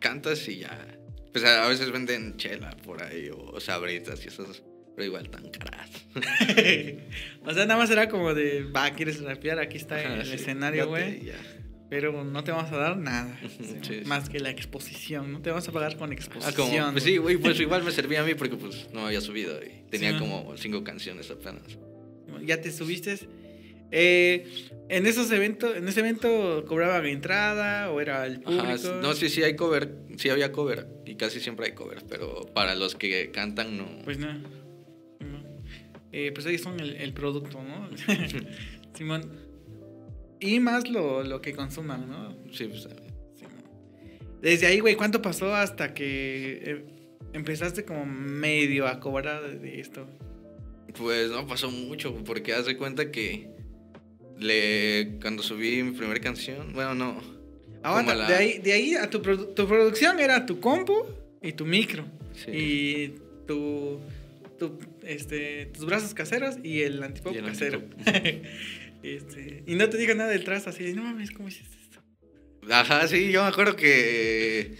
cantas y ya. Pues a, a veces venden chela por ahí o, sabritas y esas, pero igual tan caras. o sea, nada más era como de, va, ¿quieres rapear? Aquí está Ajá, el sí, escenario, güey. Pero no te vamos a dar nada. Ujú, sí, sí, más que la exposición. No te vamos a pagar con Ah, exposición. como, pues sí, güey, pues igual me servía a mí porque pues no había subido y tenía Sí, como cinco canciones apenas. Ya te subiste. Eh, en esos eventos, en ese evento cobraban entrada o era el público. Ajá, no, sí, sí hay cover, sí había cover y casi siempre hay cover, pero para los que cantan no. Pues no. Simón. Eh, pues ahí son el, el producto, ¿no? Simón. Y más lo, lo que consuman, ¿no? Sí, pues, Simón. Desde ahí, güey, ¿cuánto pasó hasta que eh, empezaste como medio a cobrar de, esto? Pues no pasó mucho, porque haz de cuenta que le cuando subí mi primera canción, bueno, no. Como la- de ahí, de ahí a tu, produ- tu producción era tu compu y tu micro. Sí. Y tu, tu, este, tus brazos caseros y el antipop Y el casero. este, y no te digo nada del trazo así, de, no mames, ¿cómo hiciste esto? Ajá, sí, yo me acuerdo que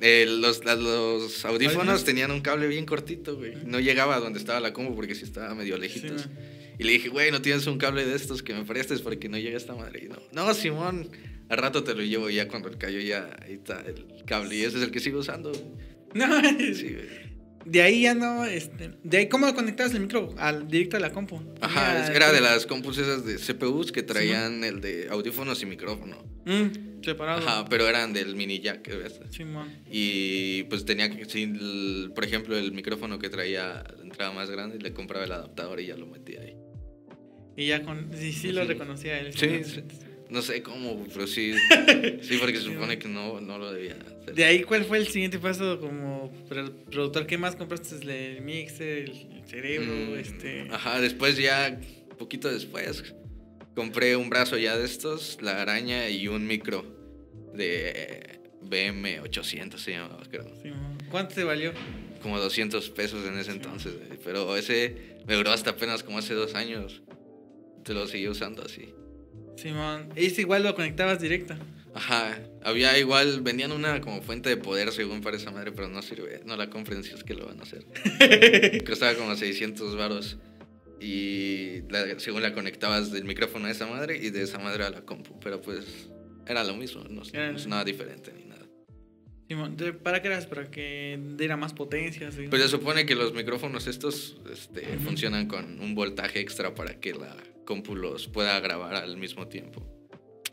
eh, los, la- los audífonos tenían un cable bien cortito, güey. No llegaba a donde estaba la combo porque sí estaba medio lejitos. Sí, y le dije, güey, ¿no tienes un cable de estos que me prestes porque no llega esta madre? Y no, no, Simón, al rato te lo llevo ya cuando cayó ya ahí está el cable y ese es el que sigo usando. güey. No, Sí, güey. De ahí ya no, este, de ahí cómo conectabas el micro al directo a la compu. Ajá, Ya, era de las compus esas de CPUs que traían el de audífonos y micrófono. Mm, separado. Ajá, pero eran del mini jack, ¿ves? Simón. Y pues tenía que, el- por ejemplo, el micrófono que traía la entrada más grande, le compraba el adaptador y ya lo metía ahí. Y ya con, sí, sí lo reconocía él. Sí, sí. No sé cómo, pero sí, sí, porque se supone que no, no lo debía hacer. De ahí, ¿cuál fue el siguiente paso como pro- productor? ¿Qué más compraste? El mixer, el cerebro, Mm, este... Ajá, después ya, poquito después, compré un brazo ya de estos, la araña y un micro de BM800 se llamaba, creo. ¿Cuánto te valió? Como 200 pesos en ese entonces, pero ese me duró hasta apenas como hace dos años. Te lo seguí usando así. Simón. Ese igual lo conectabas directo. Ajá, había igual, vendían una como fuente de poder según para esa madre, pero no sirve, no la compren si es que lo van a hacer. Costaba como 600 varos y la- según la conectabas del micrófono a esa madre y de esa madre a la compu, pero pues era lo mismo, no, no es nada diferente ¿Para qué eras? ¿Para que diera más potencia? Pues se supone que los micrófonos estos este, funcionan con un voltaje extra para que la compu los pueda grabar al mismo tiempo.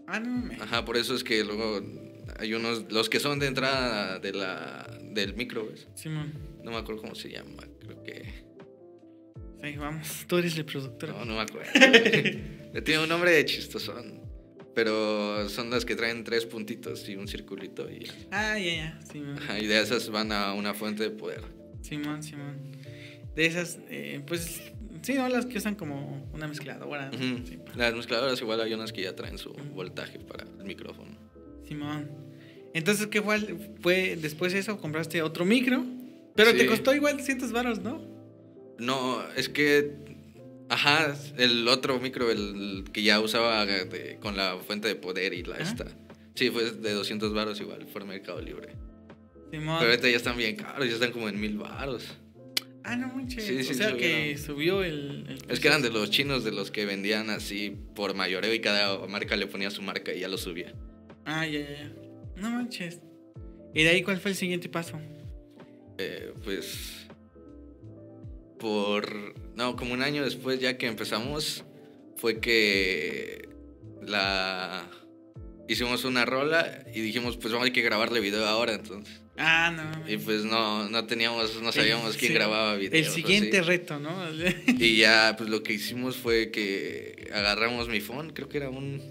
Ah, no mames. Ajá, por eso es que luego hay unos, los que son de entrada de la, del micro, ¿ves? Simón. No me acuerdo cómo se llama, creo que... Sí, vamos. Tú eres el productor. No, no me acuerdo. Tiene un nombre de chistosón, pero son las que traen tres puntitos y un circulito y, Ah, ya, ya. Ajá, y de esas van a una fuente de poder. Simón, Simón. De esas, eh, pues, sí, ¿no? Las que usan como una mezcladora. Sí, pa- Las mezcladoras igual hay unas que ya traen su voltaje para el micrófono. Simón. Entonces, ¿qué fue, fue después de eso? ¿Compraste otro micro? Pero te Sí. costó igual 100 varos, ¿no? No, es que, ajá, el otro micro, el que ya usaba de- con la fuente de poder y la esta. Sí, fue de 200 varos igual, fue Mercado Libre. Simón. Pero ahorita ya están bien caros, ya están como en mil varos. Ah, no manches. Sí, sí, o sea subieron. que subió el. el Es que eran de los chinos de los que vendían así por mayoreo y cada marca le ponía su marca y ya lo subía. Ah, ya, ya, ya. No manches. ¿Y de ahí cuál fue el siguiente paso? Eh, pues por no como un año después ya que empezamos fue que la hicimos una rola y dijimos pues vamos hay que grabarle video ahora entonces Ah, no. y pues no no teníamos no sabíamos El- quién sí, grababa video El siguiente reto, ¿no? y ya pues lo que hicimos fue que agarramos mi phone creo que era un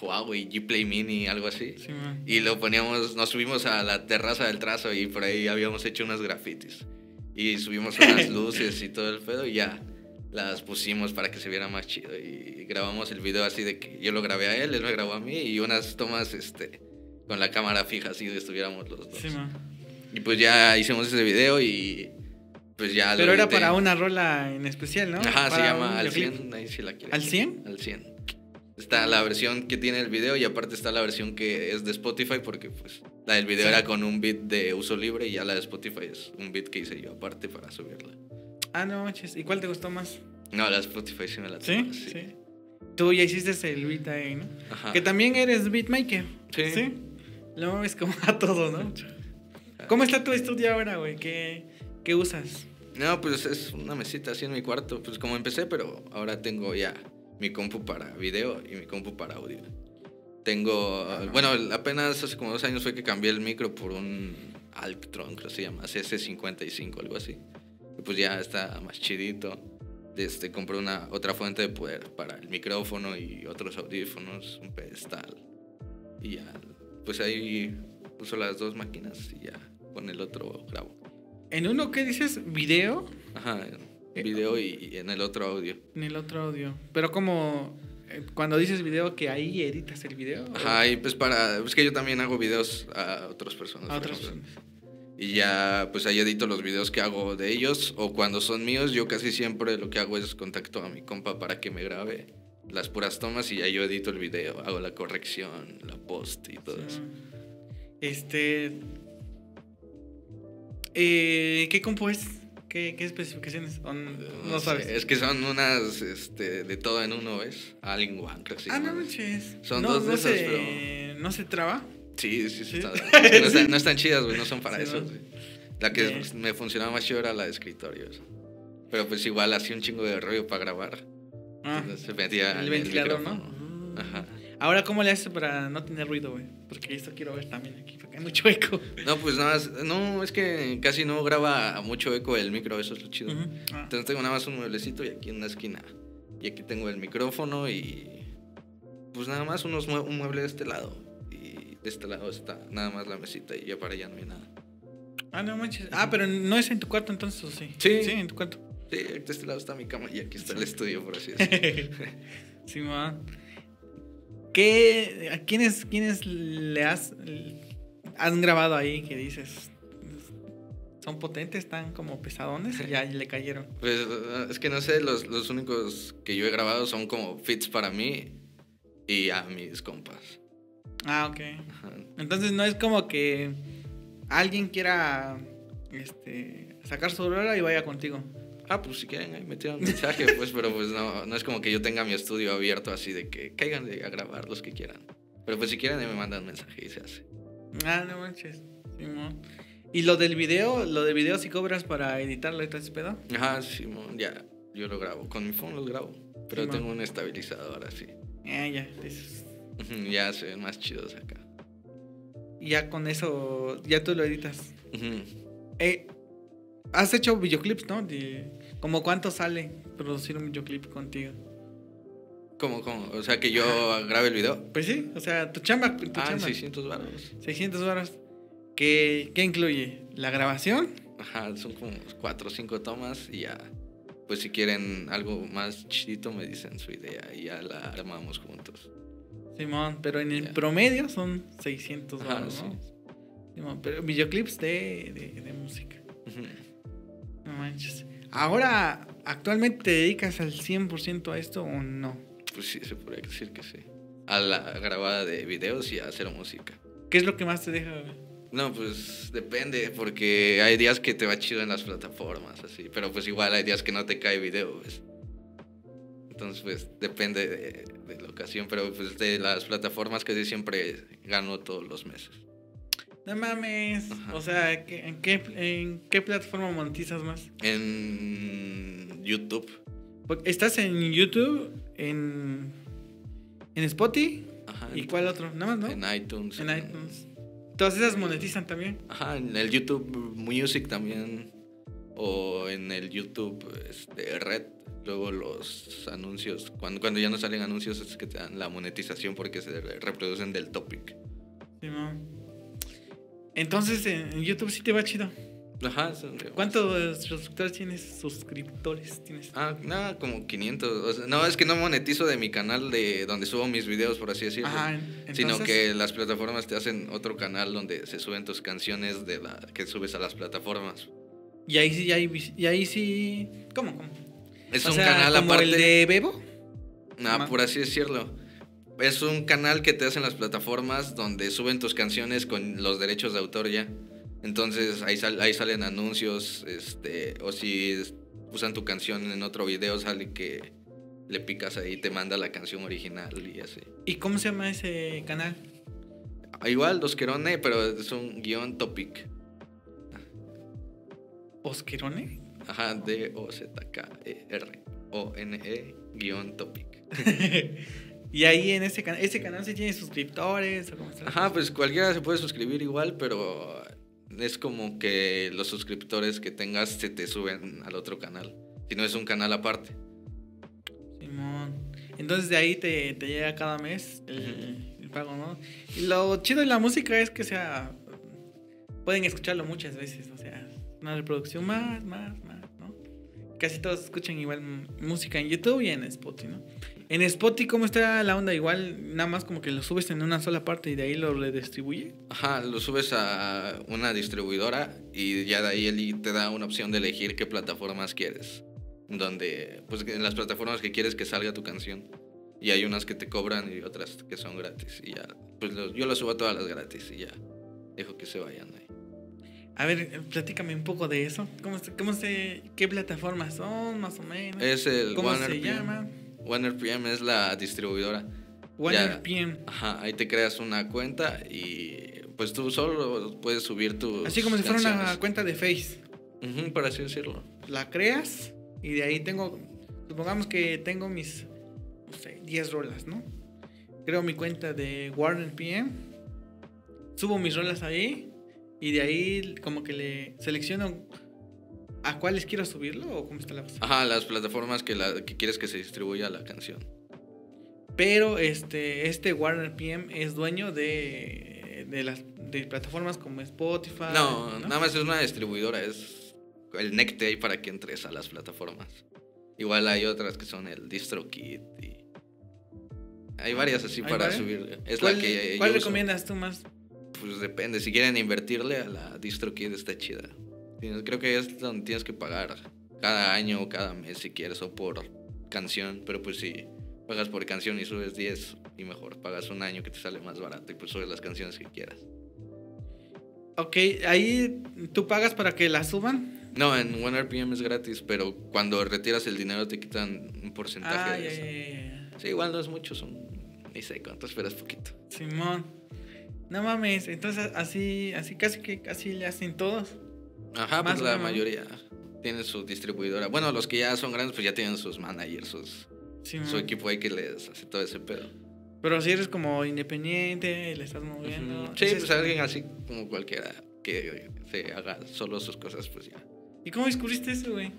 Huawei G Play Mini algo así Simón. y lo poníamos, nos subimos a la terraza del trazo y por ahí habíamos hecho unos grafitis. Y subimos unas luces y todo el pedo y ya las pusimos para que se viera más chido. Y grabamos el video así de que yo lo grabé a él, él me grabó a mí y unas tomas este, con la cámara fija así de estuviéramos los dos. Simón. Y pues ya hicimos ese video y pues ya lo Pero era edité. para una rola en especial, ¿no? Ajá, se Para un llama Al videoclip. 100, ahí sí la quieren. ¿Al 100? Al 100. Está la versión que tiene el video y aparte está la versión que es de Spotify porque pues la del video Sí. era con un beat de uso libre y ya la de Spotify es un beat que hice yo aparte para subirla. Ah, no manches. ¿Y cuál te gustó más? No, la Spotify sí me la ¿Sí? tengo, Sí. Tú ya hiciste el beat ahí, ¿no? Ajá. Que también eres beatmaker. Sí. Sí. Lo mueves como a todo, ¿no? ¿Cómo está tu estudio ahora, güey? ¿Qué, ¿Qué usas? No, pues es una mesita así en mi cuarto, pues como empecé, pero ahora tengo ya mi compu para video y mi compu para audio. Tengo, bueno, apenas hace como dos años fue que cambié el micro por un Alctron, creo que se llama, CS55, algo así. Pues ya está más chidito. Este, compré una, otra fuente de poder para el micrófono y otros audífonos, un pedestal. Y ya, pues ahí uso las dos máquinas y ya con el otro grabo. En uno, ¿qué dices? ¿Video? Ajá, Eh, video y, y en el otro audio. En el otro audio. Pero como eh, cuando dices video, que ahí editas el video. Ajá, y pues para. Es que yo también hago videos a otras personas. A otras personas. Y ya, pues ahí edito los videos que hago de ellos. O cuando son míos, yo casi siempre lo que hago es contacto a mi compa para que me grabe las puras tomas y ya yo edito el video. Hago la corrección, la post y todo eso. Este. Eh, ¿Qué compu es? ¿Qué, qué especificaciones? ¿O n- no sé, sabes. Es que son unas este, de todo en uno, ¿ves? Alien One, creo que se ah, no manches. Son no, dos de no esas, se, pero- ¿No se traba? Sí, sí, sí. Está- es que no, están, no están chidas, güey. No son para Sí, eso, ¿no? La que me funcionaba más chido era la de escritorio. eso. Pero pues igual hacía un chingo de rollo para grabar. Ah, Entonces se metía el en ventilador. ¿no? Ajá. Ahora, ¿cómo le haces para no tener ruido, güey? Porque esto quiero ver también aquí, porque hay mucho eco. No, pues nada más. No, es que casi no graba mucho eco el micro, eso es lo chido. Ah. Entonces tengo nada más un mueblecito y aquí en la esquina. Y aquí tengo el micrófono y. Pues nada más unos mue- un mueble de este lado. De este lado está nada más la mesita y ya para allá no hay nada. Ah, no manches. Ah, pero no es en tu cuarto entonces, ¿o sí? Sí. Sí, en tu cuarto. Sí, de este lado está mi cama y aquí está el estudio, por así decirlo. sí, man. ¿Qué, ¿A quiénes, quiénes le has, han grabado ahí que dices? Son potentes, están como pesadones y ya le cayeron. Pues eh, es que no sé, los, los únicos que yo he grabado son como fits para mí y a mis compas. Ah, ok. Ajá. Entonces no es como que alguien quiera este, sacar su rola y vaya contigo. Ah, pues si quieren, ahí me tiran un mensaje, pues, pero pues no, no es como que yo tenga mi estudio abierto así de que caigan a grabar los que quieran. Pero pues si quieren, ahí me mandan mensaje y se hace. Ah, no manches. Simón. ¿Y lo del video? ¿Lo de video si cobras para editarlo y todo ese pedo? Ajá, Simón, ya, yo lo grabo. Con mi phone los grabo. Pero Simón. tengo un estabilizador así. Ah, ya. dices. Ya se ven más chidos acá. Y ya con eso, ya tú lo editas. Eh, Has hecho videoclips, ¿no? De, ¿Como cuánto sale producir un videoclip contigo? ¿Cómo, cómo? O sea, que yo grabe el video. Pues sí, o sea, tu chamba, tu Ah, chamba. 600 baros. 600 horas. ¿Qué, ¿Qué incluye? ¿La grabación? Ajá, son como 4 o 5 tomas y ya. Pues si quieren algo más chidito, me dicen su idea y ya la armamos juntos. Simón, pero en el promedio son 600 Ajá, dólares, sí. ¿no? Simón, pero videoclips de, de, de música. No manches. Ahora, ¿actualmente te dedicas al 100% a esto o no? Pues sí, se podría decir que sí. A la grabada de videos y a hacer música. ¿Qué es lo que más te deja? No, pues depende, porque hay días que te va chido en las plataformas, así. Pero pues igual hay días que no te cae video, ¿ves? Entonces, pues depende de, de la ocasión. Pero pues de las plataformas que siempre gano todos los meses. No mames. Ajá. O sea, ¿qué- ¿en qué, ¿en qué plataforma monetizas más? En YouTube. Porque estás en YouTube, en, en Spotify Ajá. y en- cuál otro, nada más, ¿no? En iTunes. En iTunes. Todas esas monetizan también. Ajá, en el YouTube Music también. O en el YouTube este, Red. Luego los anuncios. Cuando, cuando ya no salen anuncios es que te dan la monetización porque se re- reproducen del topic. Simón. Entonces en YouTube sí te va chido. Ajá. ¿Cuántos suscriptores tienes? Suscriptores tienes. Ah, nada, como 500. o sea, no, es que no monetizo de mi canal de donde subo mis videos, por así decirlo. Ajá, en- Sino entonces- que las plataformas te hacen otro canal donde se suben tus canciones de la que subes a las plataformas. Y ahí sí, y ahí, y ahí sí. ¿Cómo? ¿Cómo? Es O un sea, canal como aparte. el de Bebo. Ah, Ma- por así decirlo. Es un canal que te hacen las plataformas donde suben tus canciones con los derechos de autor ya. Entonces ahí, sal- ahí salen anuncios, este, o si usan tu canción en otro video, sale que le picas ahí y te manda la canción original y así. ¿Y cómo se llama ese canal? Ah, Igual, Dos Querone, pero es un guion topic. ¿Osquerone? Ajá, D-O-Z-K-E-R. O-N-E guion topic. y ahí en ese canal, ese canal sí tiene suscriptores o cómo está. Ajá, pues cualquiera se puede suscribir igual, pero es como que los suscriptores que tengas se te suben al otro canal. Si no es un canal aparte. Simón. Entonces de ahí te, te llega cada mes el, el pago, ¿no? Y lo chido de la música es que, o sea, pueden escucharlo muchas veces, o sea, una reproducción más, más, más, ¿no? Casi todos escuchan igual música en YouTube y en Spotify, ¿no? En Spotify, ¿cómo está la onda? Igual, nada más como que lo subes en una sola parte y de ahí lo redistribuye. Ajá, lo subes a una distribuidora y ya de ahí él te da una opción de elegir qué plataformas quieres. Donde, pues en las plataformas que quieres que salga tu canción. Y hay unas que te cobran y otras que son gratis. Y ya, pues yo lo subo a todas las gratis y ya. Dejo que se vayan ahí. A ver, platícame un poco de eso. ¿Cómo se, cómo se, qué plataformas son, más o menos? Es el ¿Cómo Warner se PM. llama? Warner PM es la distribuidora. Warner Ya. PM. Ajá, ahí te creas una cuenta y pues tú solo puedes subir tu. Así como si fuera una cuenta de Face. Ujú, por así decirlo. La creas y de ahí tengo, supongamos que tengo mis, no sé, 10 rolas, ¿no? Creo mi cuenta de Warner PM, subo mis rolas ahí y de ahí como que le selecciono a cuáles quiero subirlo o cómo está la cosa. Ajá, las plataformas que, la, que quieres que se distribuya la canción. Pero este, este Warner PM es dueño de, de las de plataformas como Spotify. No, nada más es una distribuidora, es el ahí para que entres a las plataformas. Igual hay otras que son el DistroKit y hay varias así ¿Hay para varias? subir. Es ¿Cuál, la que cuál yo uso. recomiendas tú más? Pues depende, si quieren invertirle a la DistroKid está chida. Creo que es donde tienes que pagar cada año o cada mes si quieres o por canción, pero pues si pagas por canción y subes 10 y mejor pagas un año que te sale más barato y pues subes las canciones que quieras. Ok, ahí tú pagas para que la suban. No, en OneRPM es gratis, pero cuando retiras el dinero te quitan un porcentaje Ah, de ya, eso. ya, ya. Sí, igual no es mucho, son ni sé cuántos, pero es poquito. Simón. No mames, entonces así, así casi que casi le hacen todos. Ajá, Más pues la mayoría tiene su distribuidora. Bueno, los que ya son grandes pues ya tienen sus managers, sus, su equipo ahí que les hace todo ese pedo. Pero si eres como independiente, le estás moviendo. Sí, pues es- alguien así como cualquiera que se haga solo sus cosas, pues ya. ¿Y cómo descubriste eso, güey?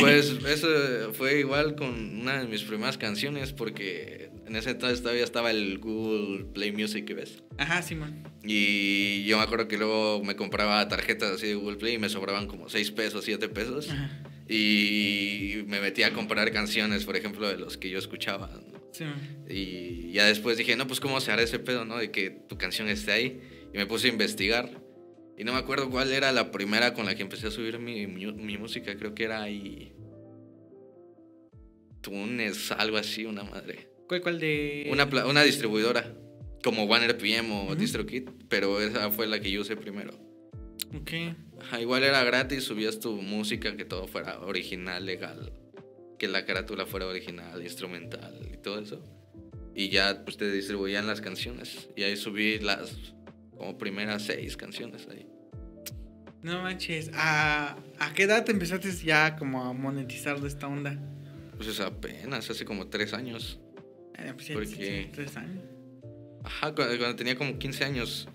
Pues eso fue igual con una de mis primeras canciones porque en ese entonces todavía estaba el Google Play Music, ¿ves? Ajá, Simón. Y yo me acuerdo que luego me compraba tarjetas así de Google Play y me sobraban como 6 pesos, 7 pesos. Ajá. Y me metí a comprar canciones, por ejemplo, de los que yo escuchaba. ¿no? Simón. Y ya después dije, no, pues cómo se hará ese pedo, ¿no? De que tu canción esté ahí. Y me puse a investigar. Y no me acuerdo cuál era la primera con la que empecé a subir mi, mi, mi música. Creo que era ahí... Tunes, algo así, una madre. ¿Cuál, cuál de...? Una, una distribuidora, como OneRPM o Ujú. DistroKid, pero esa fue la que yo usé primero. Ok. Ajá, igual era gratis, subías tu música, que todo fuera original, legal, que la carátula fuera original, instrumental y todo eso. Y ya pues te distribuían las canciones. Y ahí subí las como primeras seis canciones ahí. No manches. ¿A, ¿A qué edad te empezaste ya como a monetizar de esta onda? Pues es apenas, hace como tres años. Eh, pues ya ¿Por tienes qué? tres años. Ajá, cuando, cuando tenía como 15 años.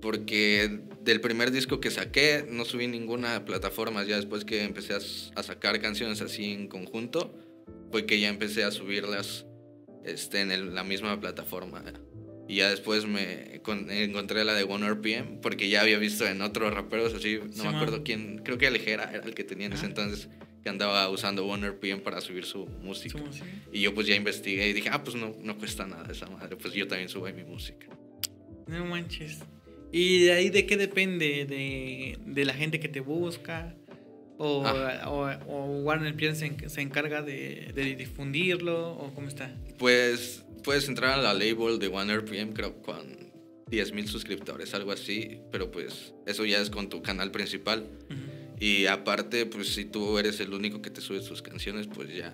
Porque del primer disco que saqué no subí ninguna plataforma. Ya después que empecé a, a sacar canciones así en conjunto, fue que ya empecé a subirlas este, en el- la misma plataforma. Y ya después me con- encontré la de OneRPM, porque ya había visto en otros raperos así, no Sí, me man. acuerdo quién, creo que Alejera era el que tenía en ese Ajá. entonces, que andaba usando OneRPM para subir su música. Su música. Y yo pues ya investigué y dije, ah, pues no, no cuesta nada esa madre, pues yo también subo ahí mi música. No manches. ¿Y de ahí de qué depende? ¿De, de la gente que te busca? ¿O, Ah. o, o Warner Pierce se, en- se encarga de, de difundirlo? ¿O cómo está? Pues puedes entrar a la label de OneRPM, creo, con 10.000 suscriptores, algo así, pero pues eso ya es con tu canal principal. Ujú. Y aparte, pues si tú eres el único que te sube sus canciones, pues ya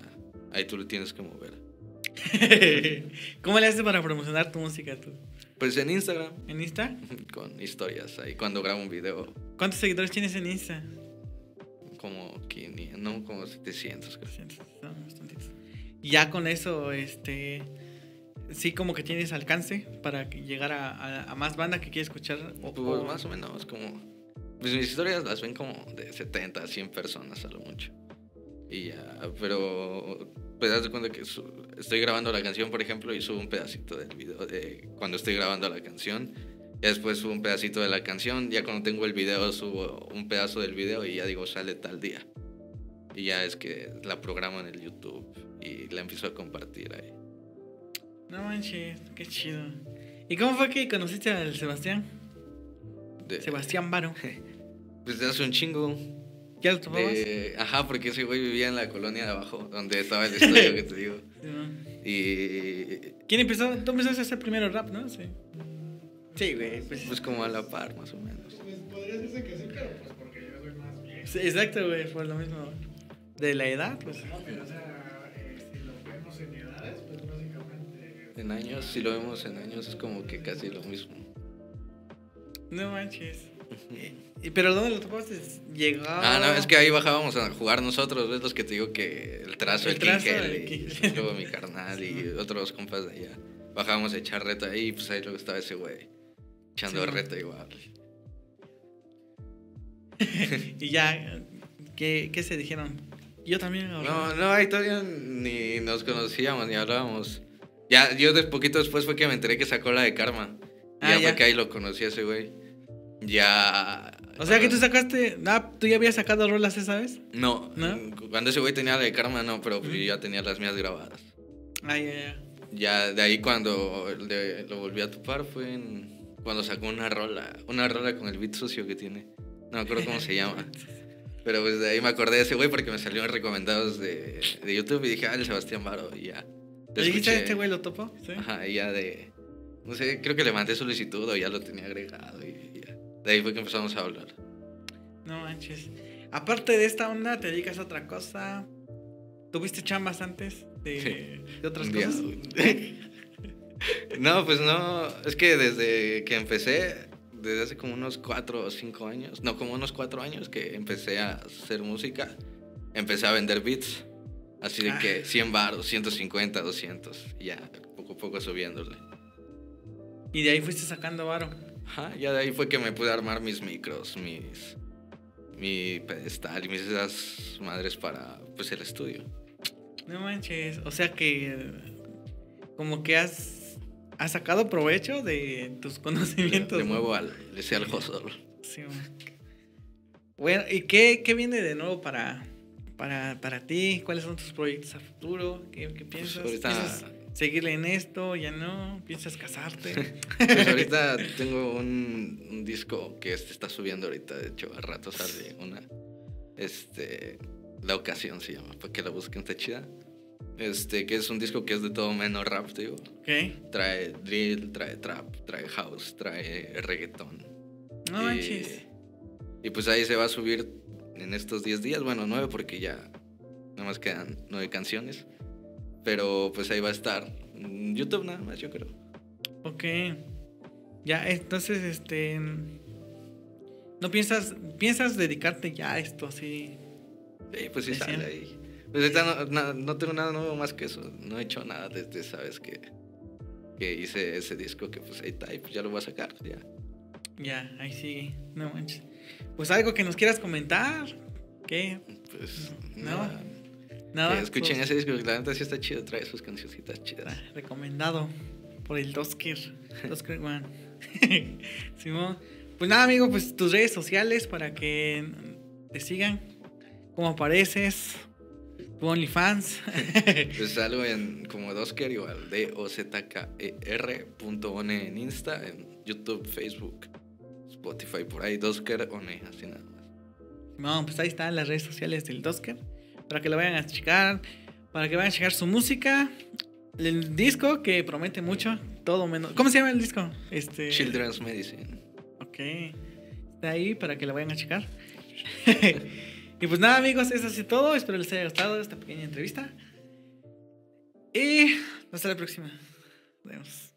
ahí tú lo tienes que mover. ¿Cómo le haces para promocionar tu música tú? Pues en Instagram, ¿En Insta? con historias, ahí cuando grabo un video, ¿Cuántos seguidores tienes en Insta? como 500, no, como 700, creo. Son bastantitos. Y ya con eso, este. Sí, como que tienes alcance para llegar a, a- a más banda que quiere escuchar. O, Pues o- más o menos, como. Pues mis historias las ven como de 70 a 100 personas a lo mucho. Y ya, pero. Pues das de cuenta que su- estoy grabando la canción, por ejemplo, y subo un pedacito del video de cuando estoy grabando la canción. Y después subo un pedacito de la canción. Ya cuando tengo el video, subo un pedazo del video y ya digo, sale tal día. Y ya es que la programo en el YouTube y la empiezo a compartir ahí. No manches, qué chido. ¿Y cómo fue que conociste al Sebastián? De- Sebastián Varo. Pues de hace un chingo. ¿Ya lo tomabas? De- ajá, porque ese güey vivía en la colonia de abajo, donde estaba el estudio que te digo. Sí, ¿no? Y ¿Quién empezó? Tú empezaste a hacer primero rap, ¿no? Sí. Sí, güey. Pues, pues como a la par, más o menos. Pues podría decirse que sí, pero pues porque yo soy más viejo. sí, exacto, güey. Por lo mismo. De la edad, pues. No, pero o sea, eh, si lo vemos en edades, pues básicamente. En años, si lo vemos en años, es como que casi lo mismo. No manches. ¿Y, pero dónde lo topaste? Llegaba. Ah, no, es que ahí bajábamos a jugar nosotros, ¿ves? Los que te digo que el trazo, El el, trazo, el y luego mi carnal y otros compas de allá. Bajábamos a echar reta ahí y pues ahí luego estaba ese güey echando Sí. reta igual. Y ya, ¿qué, qué se dijeron? Yo también. ahora. No, no, ahí todavía ni nos conocíamos ni hablábamos. Ya, yo de poquito después fue que me enteré que sacó la de Karma. Y Ah, ya, ya. fue que ahí lo conocí a ese güey. Ya. O sea que tú sacaste. Ah, tú ya habías sacado rolas esa vez. No, ¿No? cuando ese güey tenía la de Karma, no, pero pues yo ya tenía las mías grabadas. Ah, ya, ya. Ya de ahí cuando le- lo volví a topar fue en, cuando sacó una rola, una rola con el beat sucio que tiene. No me acuerdo cómo se llama. Pero pues de ahí me acordé de ese güey porque me salieron recomendados de, de YouTube y dije, ah, el Sebastián Baro y ya. ¿Le dijiste este güey lo topo? Sí. Ajá, y ya de, no sé, creo que le mandé solicitud o ya lo tenía agregado y. De ahí fue que empezamos a hablar. No manches. Aparte de esta onda, ¿te dedicas a otra cosa? ¿Tuviste chambas antes de, Sí. de otras cosas? No, pues no, es que desde que empecé, desde hace como unos cuatro o cinco años, no, como unos cuatro años que empecé a hacer música, empecé a vender beats, así de Ah. que 100 baros, 150, 200, y ya poco a poco subiéndole. Y de ahí fuiste sacando varo. Ajá, ya de ahí fue que me pude armar mis micros, mis, mi pedestal y mis esas madres para, pues, el estudio. No manches. O sea que. Como que has. Has sacado provecho de tus Le, conocimientos. le ¿no? muevo al, le sé al hustle. Sí. Bueno, ¿y qué, qué viene de nuevo para, para, para ti? ¿Cuáles son tus proyectos a futuro? ¿Qué, qué piensas? ahorita- ¿Piensas seguirle en esto? ¿Ya no? ¿Piensas casarte? Pues ahorita tengo un, un disco que se está subiendo ahorita, de hecho, a rato sale una. Este. La ocasión se llama, para que la busquen, está chida. Este, que es un disco que es de todo menos rap, digo. ok. Trae drill, trae trap, trae house, trae reggaetón. No y, manches. y pues ahí se va a subir en estos 10 días, bueno, 9 porque ya nada más quedan 9 canciones. Pero pues ahí va a estar. En YouTube nada más, yo creo. Ok. Ya, entonces, este. ¿No piensas, piensas dedicarte ya a esto así? Sí, pues sí sale ahí. Pues ahorita no, na- no tengo nada nuevo más que eso. No he hecho nada desde, ¿sabes? Que, que hice ese disco que pues ahí está y pues ya lo voy a sacar. Ya. Ya, ahí sigue. No manches. Pues algo que nos quieras comentar. ¿Qué? Pues No. nada. Nada. Que escuchen pues, ese disco, la neta sí está chido, trae sus cancioncitas chidas. Recomendado por el Dosker. Dosker One. Simón. Pues nada, amigo, pues tus redes sociales para que te sigan. ¿Cómo apareces? Tu OnlyFans. Pues salgo en como Dosker igual, D-O-Z-K-E-R punto one en Insta, en YouTube, Facebook, Spotify, por ahí, Dosker One, así nada más. No, pues ahí están las redes sociales del Dosker. Para que lo vayan a checar. Para que vayan a checar su música. El disco que promete mucho. Todo menos. ¿Cómo se llama el disco? Este. Children's Medicine. Ok. Está ahí para que lo vayan a checar. y pues nada, amigos, eso es todo. Espero les haya gustado esta pequeña entrevista. Y hasta la próxima. Nos vemos.